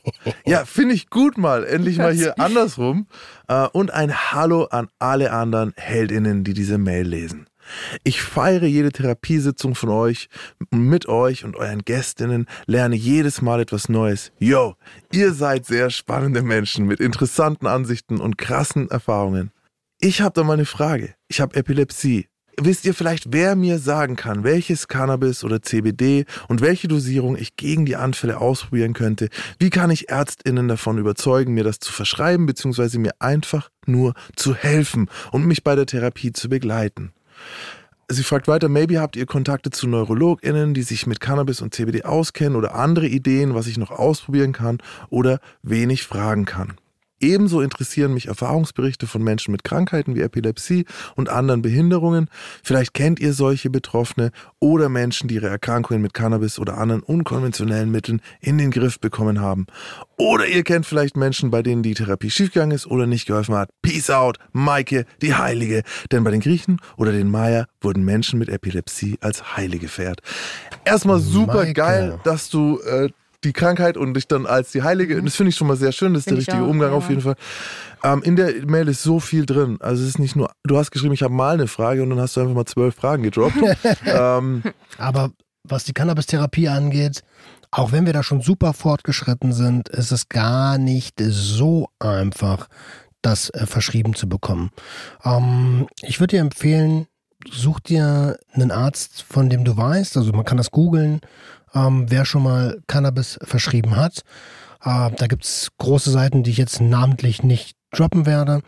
Ja, finde ich gut mal. Endlich mal hier andersrum. Äh, Und ein Hallo an alle anderen Heldinnen, die diese Mail lesen. Ich feiere jede Therapiesitzung von euch, mit euch und euren Gästinnen, lerne jedes Mal etwas Neues. Yo, ihr seid sehr spannende Menschen mit interessanten Ansichten und krassen Erfahrungen. Ich habe da mal eine Frage. Ich habe Epilepsie. Wisst ihr vielleicht, wer mir sagen kann, welches Cannabis oder CBD und welche Dosierung ich gegen die Anfälle ausprobieren könnte? Wie kann ich Ärztinnen davon überzeugen, mir das zu verschreiben, beziehungsweise mir einfach nur zu helfen und mich bei der Therapie zu begleiten? Sie fragt weiter, maybe habt ihr Kontakte zu NeurologInnen, die sich mit Cannabis und CBD auskennen oder andere Ideen, was ich noch ausprobieren kann oder wen ich fragen kann. Ebenso interessieren mich Erfahrungsberichte von Menschen mit Krankheiten wie Epilepsie und anderen Behinderungen. Vielleicht kennt ihr solche Betroffene oder Menschen, die ihre Erkrankungen mit Cannabis oder anderen unkonventionellen Mitteln in den Griff bekommen haben. Oder ihr kennt vielleicht Menschen, bei denen die Therapie schiefgegangen ist oder nicht geholfen hat. Peace out, Maike, die Heilige. Denn bei den Griechen oder den Maya wurden Menschen mit Epilepsie als Heilige verehrt. Erstmal super Maike. geil, dass du äh, die Krankheit und dich dann als die Heilige, das finde ich schon mal sehr schön, das ist der Finde ich richtige auch, Umgang ja. auf jeden Fall. Ähm, in der Mail ist so viel drin. Also es ist nicht nur, du hast geschrieben, ich habe mal eine Frage und dann hast du einfach mal zwölf Fragen gedroppt. ähm, Aber was die Cannabis-Therapie angeht, auch wenn wir da schon super fortgeschritten sind, ist es gar nicht so einfach, das äh, verschrieben zu bekommen. Ähm, ich würde dir empfehlen, such dir einen Arzt, von dem du weißt, also man kann das googeln, ähm, wer schon mal Cannabis verschrieben hat. Äh, da gibt's große Seiten, die ich jetzt namentlich nicht droppen werde.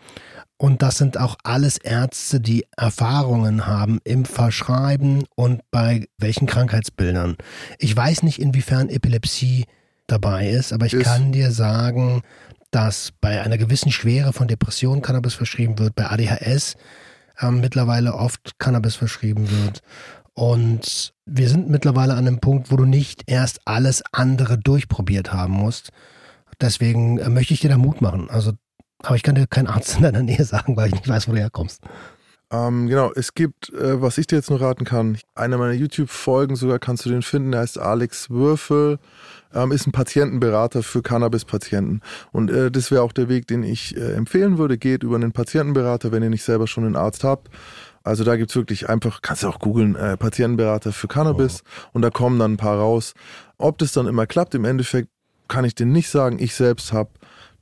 Und das sind auch alles Ärzte, die Erfahrungen haben im Verschreiben und bei welchen Krankheitsbildern. Ich weiß nicht, inwiefern Epilepsie dabei ist, aber ich Ist- kann dir sagen, dass bei einer gewissen Schwere von Depression Cannabis verschrieben wird, bei ADHS ähm, mittlerweile oft Cannabis verschrieben wird. Und wir sind mittlerweile an einem Punkt, wo du nicht erst alles andere durchprobiert haben musst. Deswegen äh, möchte ich dir da Mut machen. Also, aber ich kann dir keinen Arzt in deiner Nähe sagen, weil ich nicht weiß, wo du herkommst. ähm, genau, es gibt, äh, was ich dir jetzt nur raten kann, einer meiner YouTube-Folgen sogar kannst du den finden, der heißt Alex Würfel, ähm, ist ein Patientenberater für Cannabis-Patienten. Und äh, das wäre auch der Weg, den ich äh, empfehlen würde. Geht über einen Patientenberater, wenn ihr nicht selber schon einen Arzt habt. Also da gibt's wirklich einfach, kannst du auch googeln, äh, Patientenberater für Cannabis und da kommen dann ein paar raus. Ob das dann immer klappt, im Endeffekt kann ich dir nicht sagen. Ich selbst habe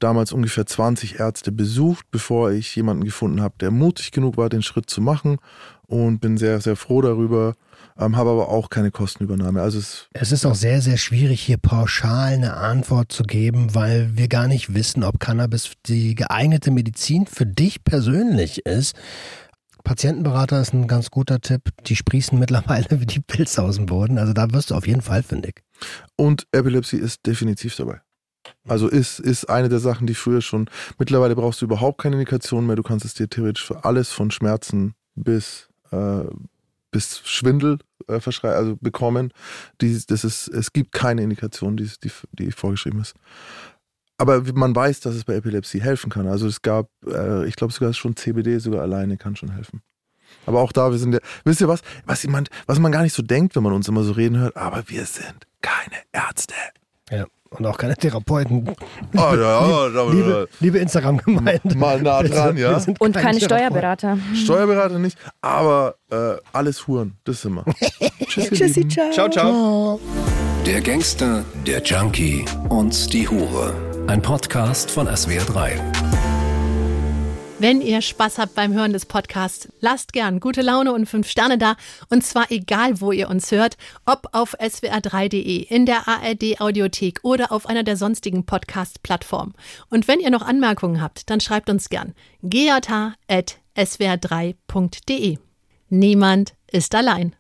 damals ungefähr 20 Ärzte besucht, bevor ich jemanden gefunden habe, der mutig genug war, den Schritt zu machen und bin sehr, sehr froh darüber, ähm, habe aber auch keine Kostenübernahme. Also es Es ist auch sehr, sehr schwierig, hier pauschal eine Antwort zu geben, weil wir gar nicht wissen, ob Cannabis die geeignete Medizin für dich persönlich ist. Patientenberater ist ein ganz guter Tipp. Die sprießen mittlerweile wie die Pilze aus dem Boden. Also da wirst du auf jeden Fall fündig. Und Epilepsie ist definitiv dabei. Also ist, ist eine der Sachen, die früher schon, mittlerweile brauchst du überhaupt keine Indikation mehr. Du kannst es dir theoretisch für alles von Schmerzen bis, äh, bis Schwindel äh, also bekommen. Die, das ist, es gibt keine Indikation, die, die, die vorgeschrieben ist. Aber man weiß, dass es bei Epilepsie helfen kann. Also es gab, äh, ich glaube sogar schon CBD sogar alleine kann schon helfen. Aber auch da, wir sind ja, wisst ihr was, was jemand, was man gar nicht so denkt, wenn man uns immer so reden hört, aber wir sind keine Ärzte. Ja. Und auch keine Therapeuten. Ah, ja, ja, Liebe, liebe Instagram-Gemeinde. Mal nah dran, ja. Wir sind Und keine Therapeuten. Steuerberater. Steuerberater nicht, aber äh, alles Huren, das sind wir. Tschüss, Tschüssi, ciao. Ciao, ciao. Der Gangster, der Junkie und die Hure. Ein Podcast von SWR3. Wenn ihr Spaß habt beim Hören des Podcasts, lasst gern gute Laune und fünf Sterne da. Und zwar egal, wo ihr uns hört, ob auf swr3.de, in der ARD Audiothek oder auf einer der sonstigen Podcast-Plattformen. Und wenn ihr noch Anmerkungen habt, dann schreibt uns gern gj.swr3.de. Niemand ist allein.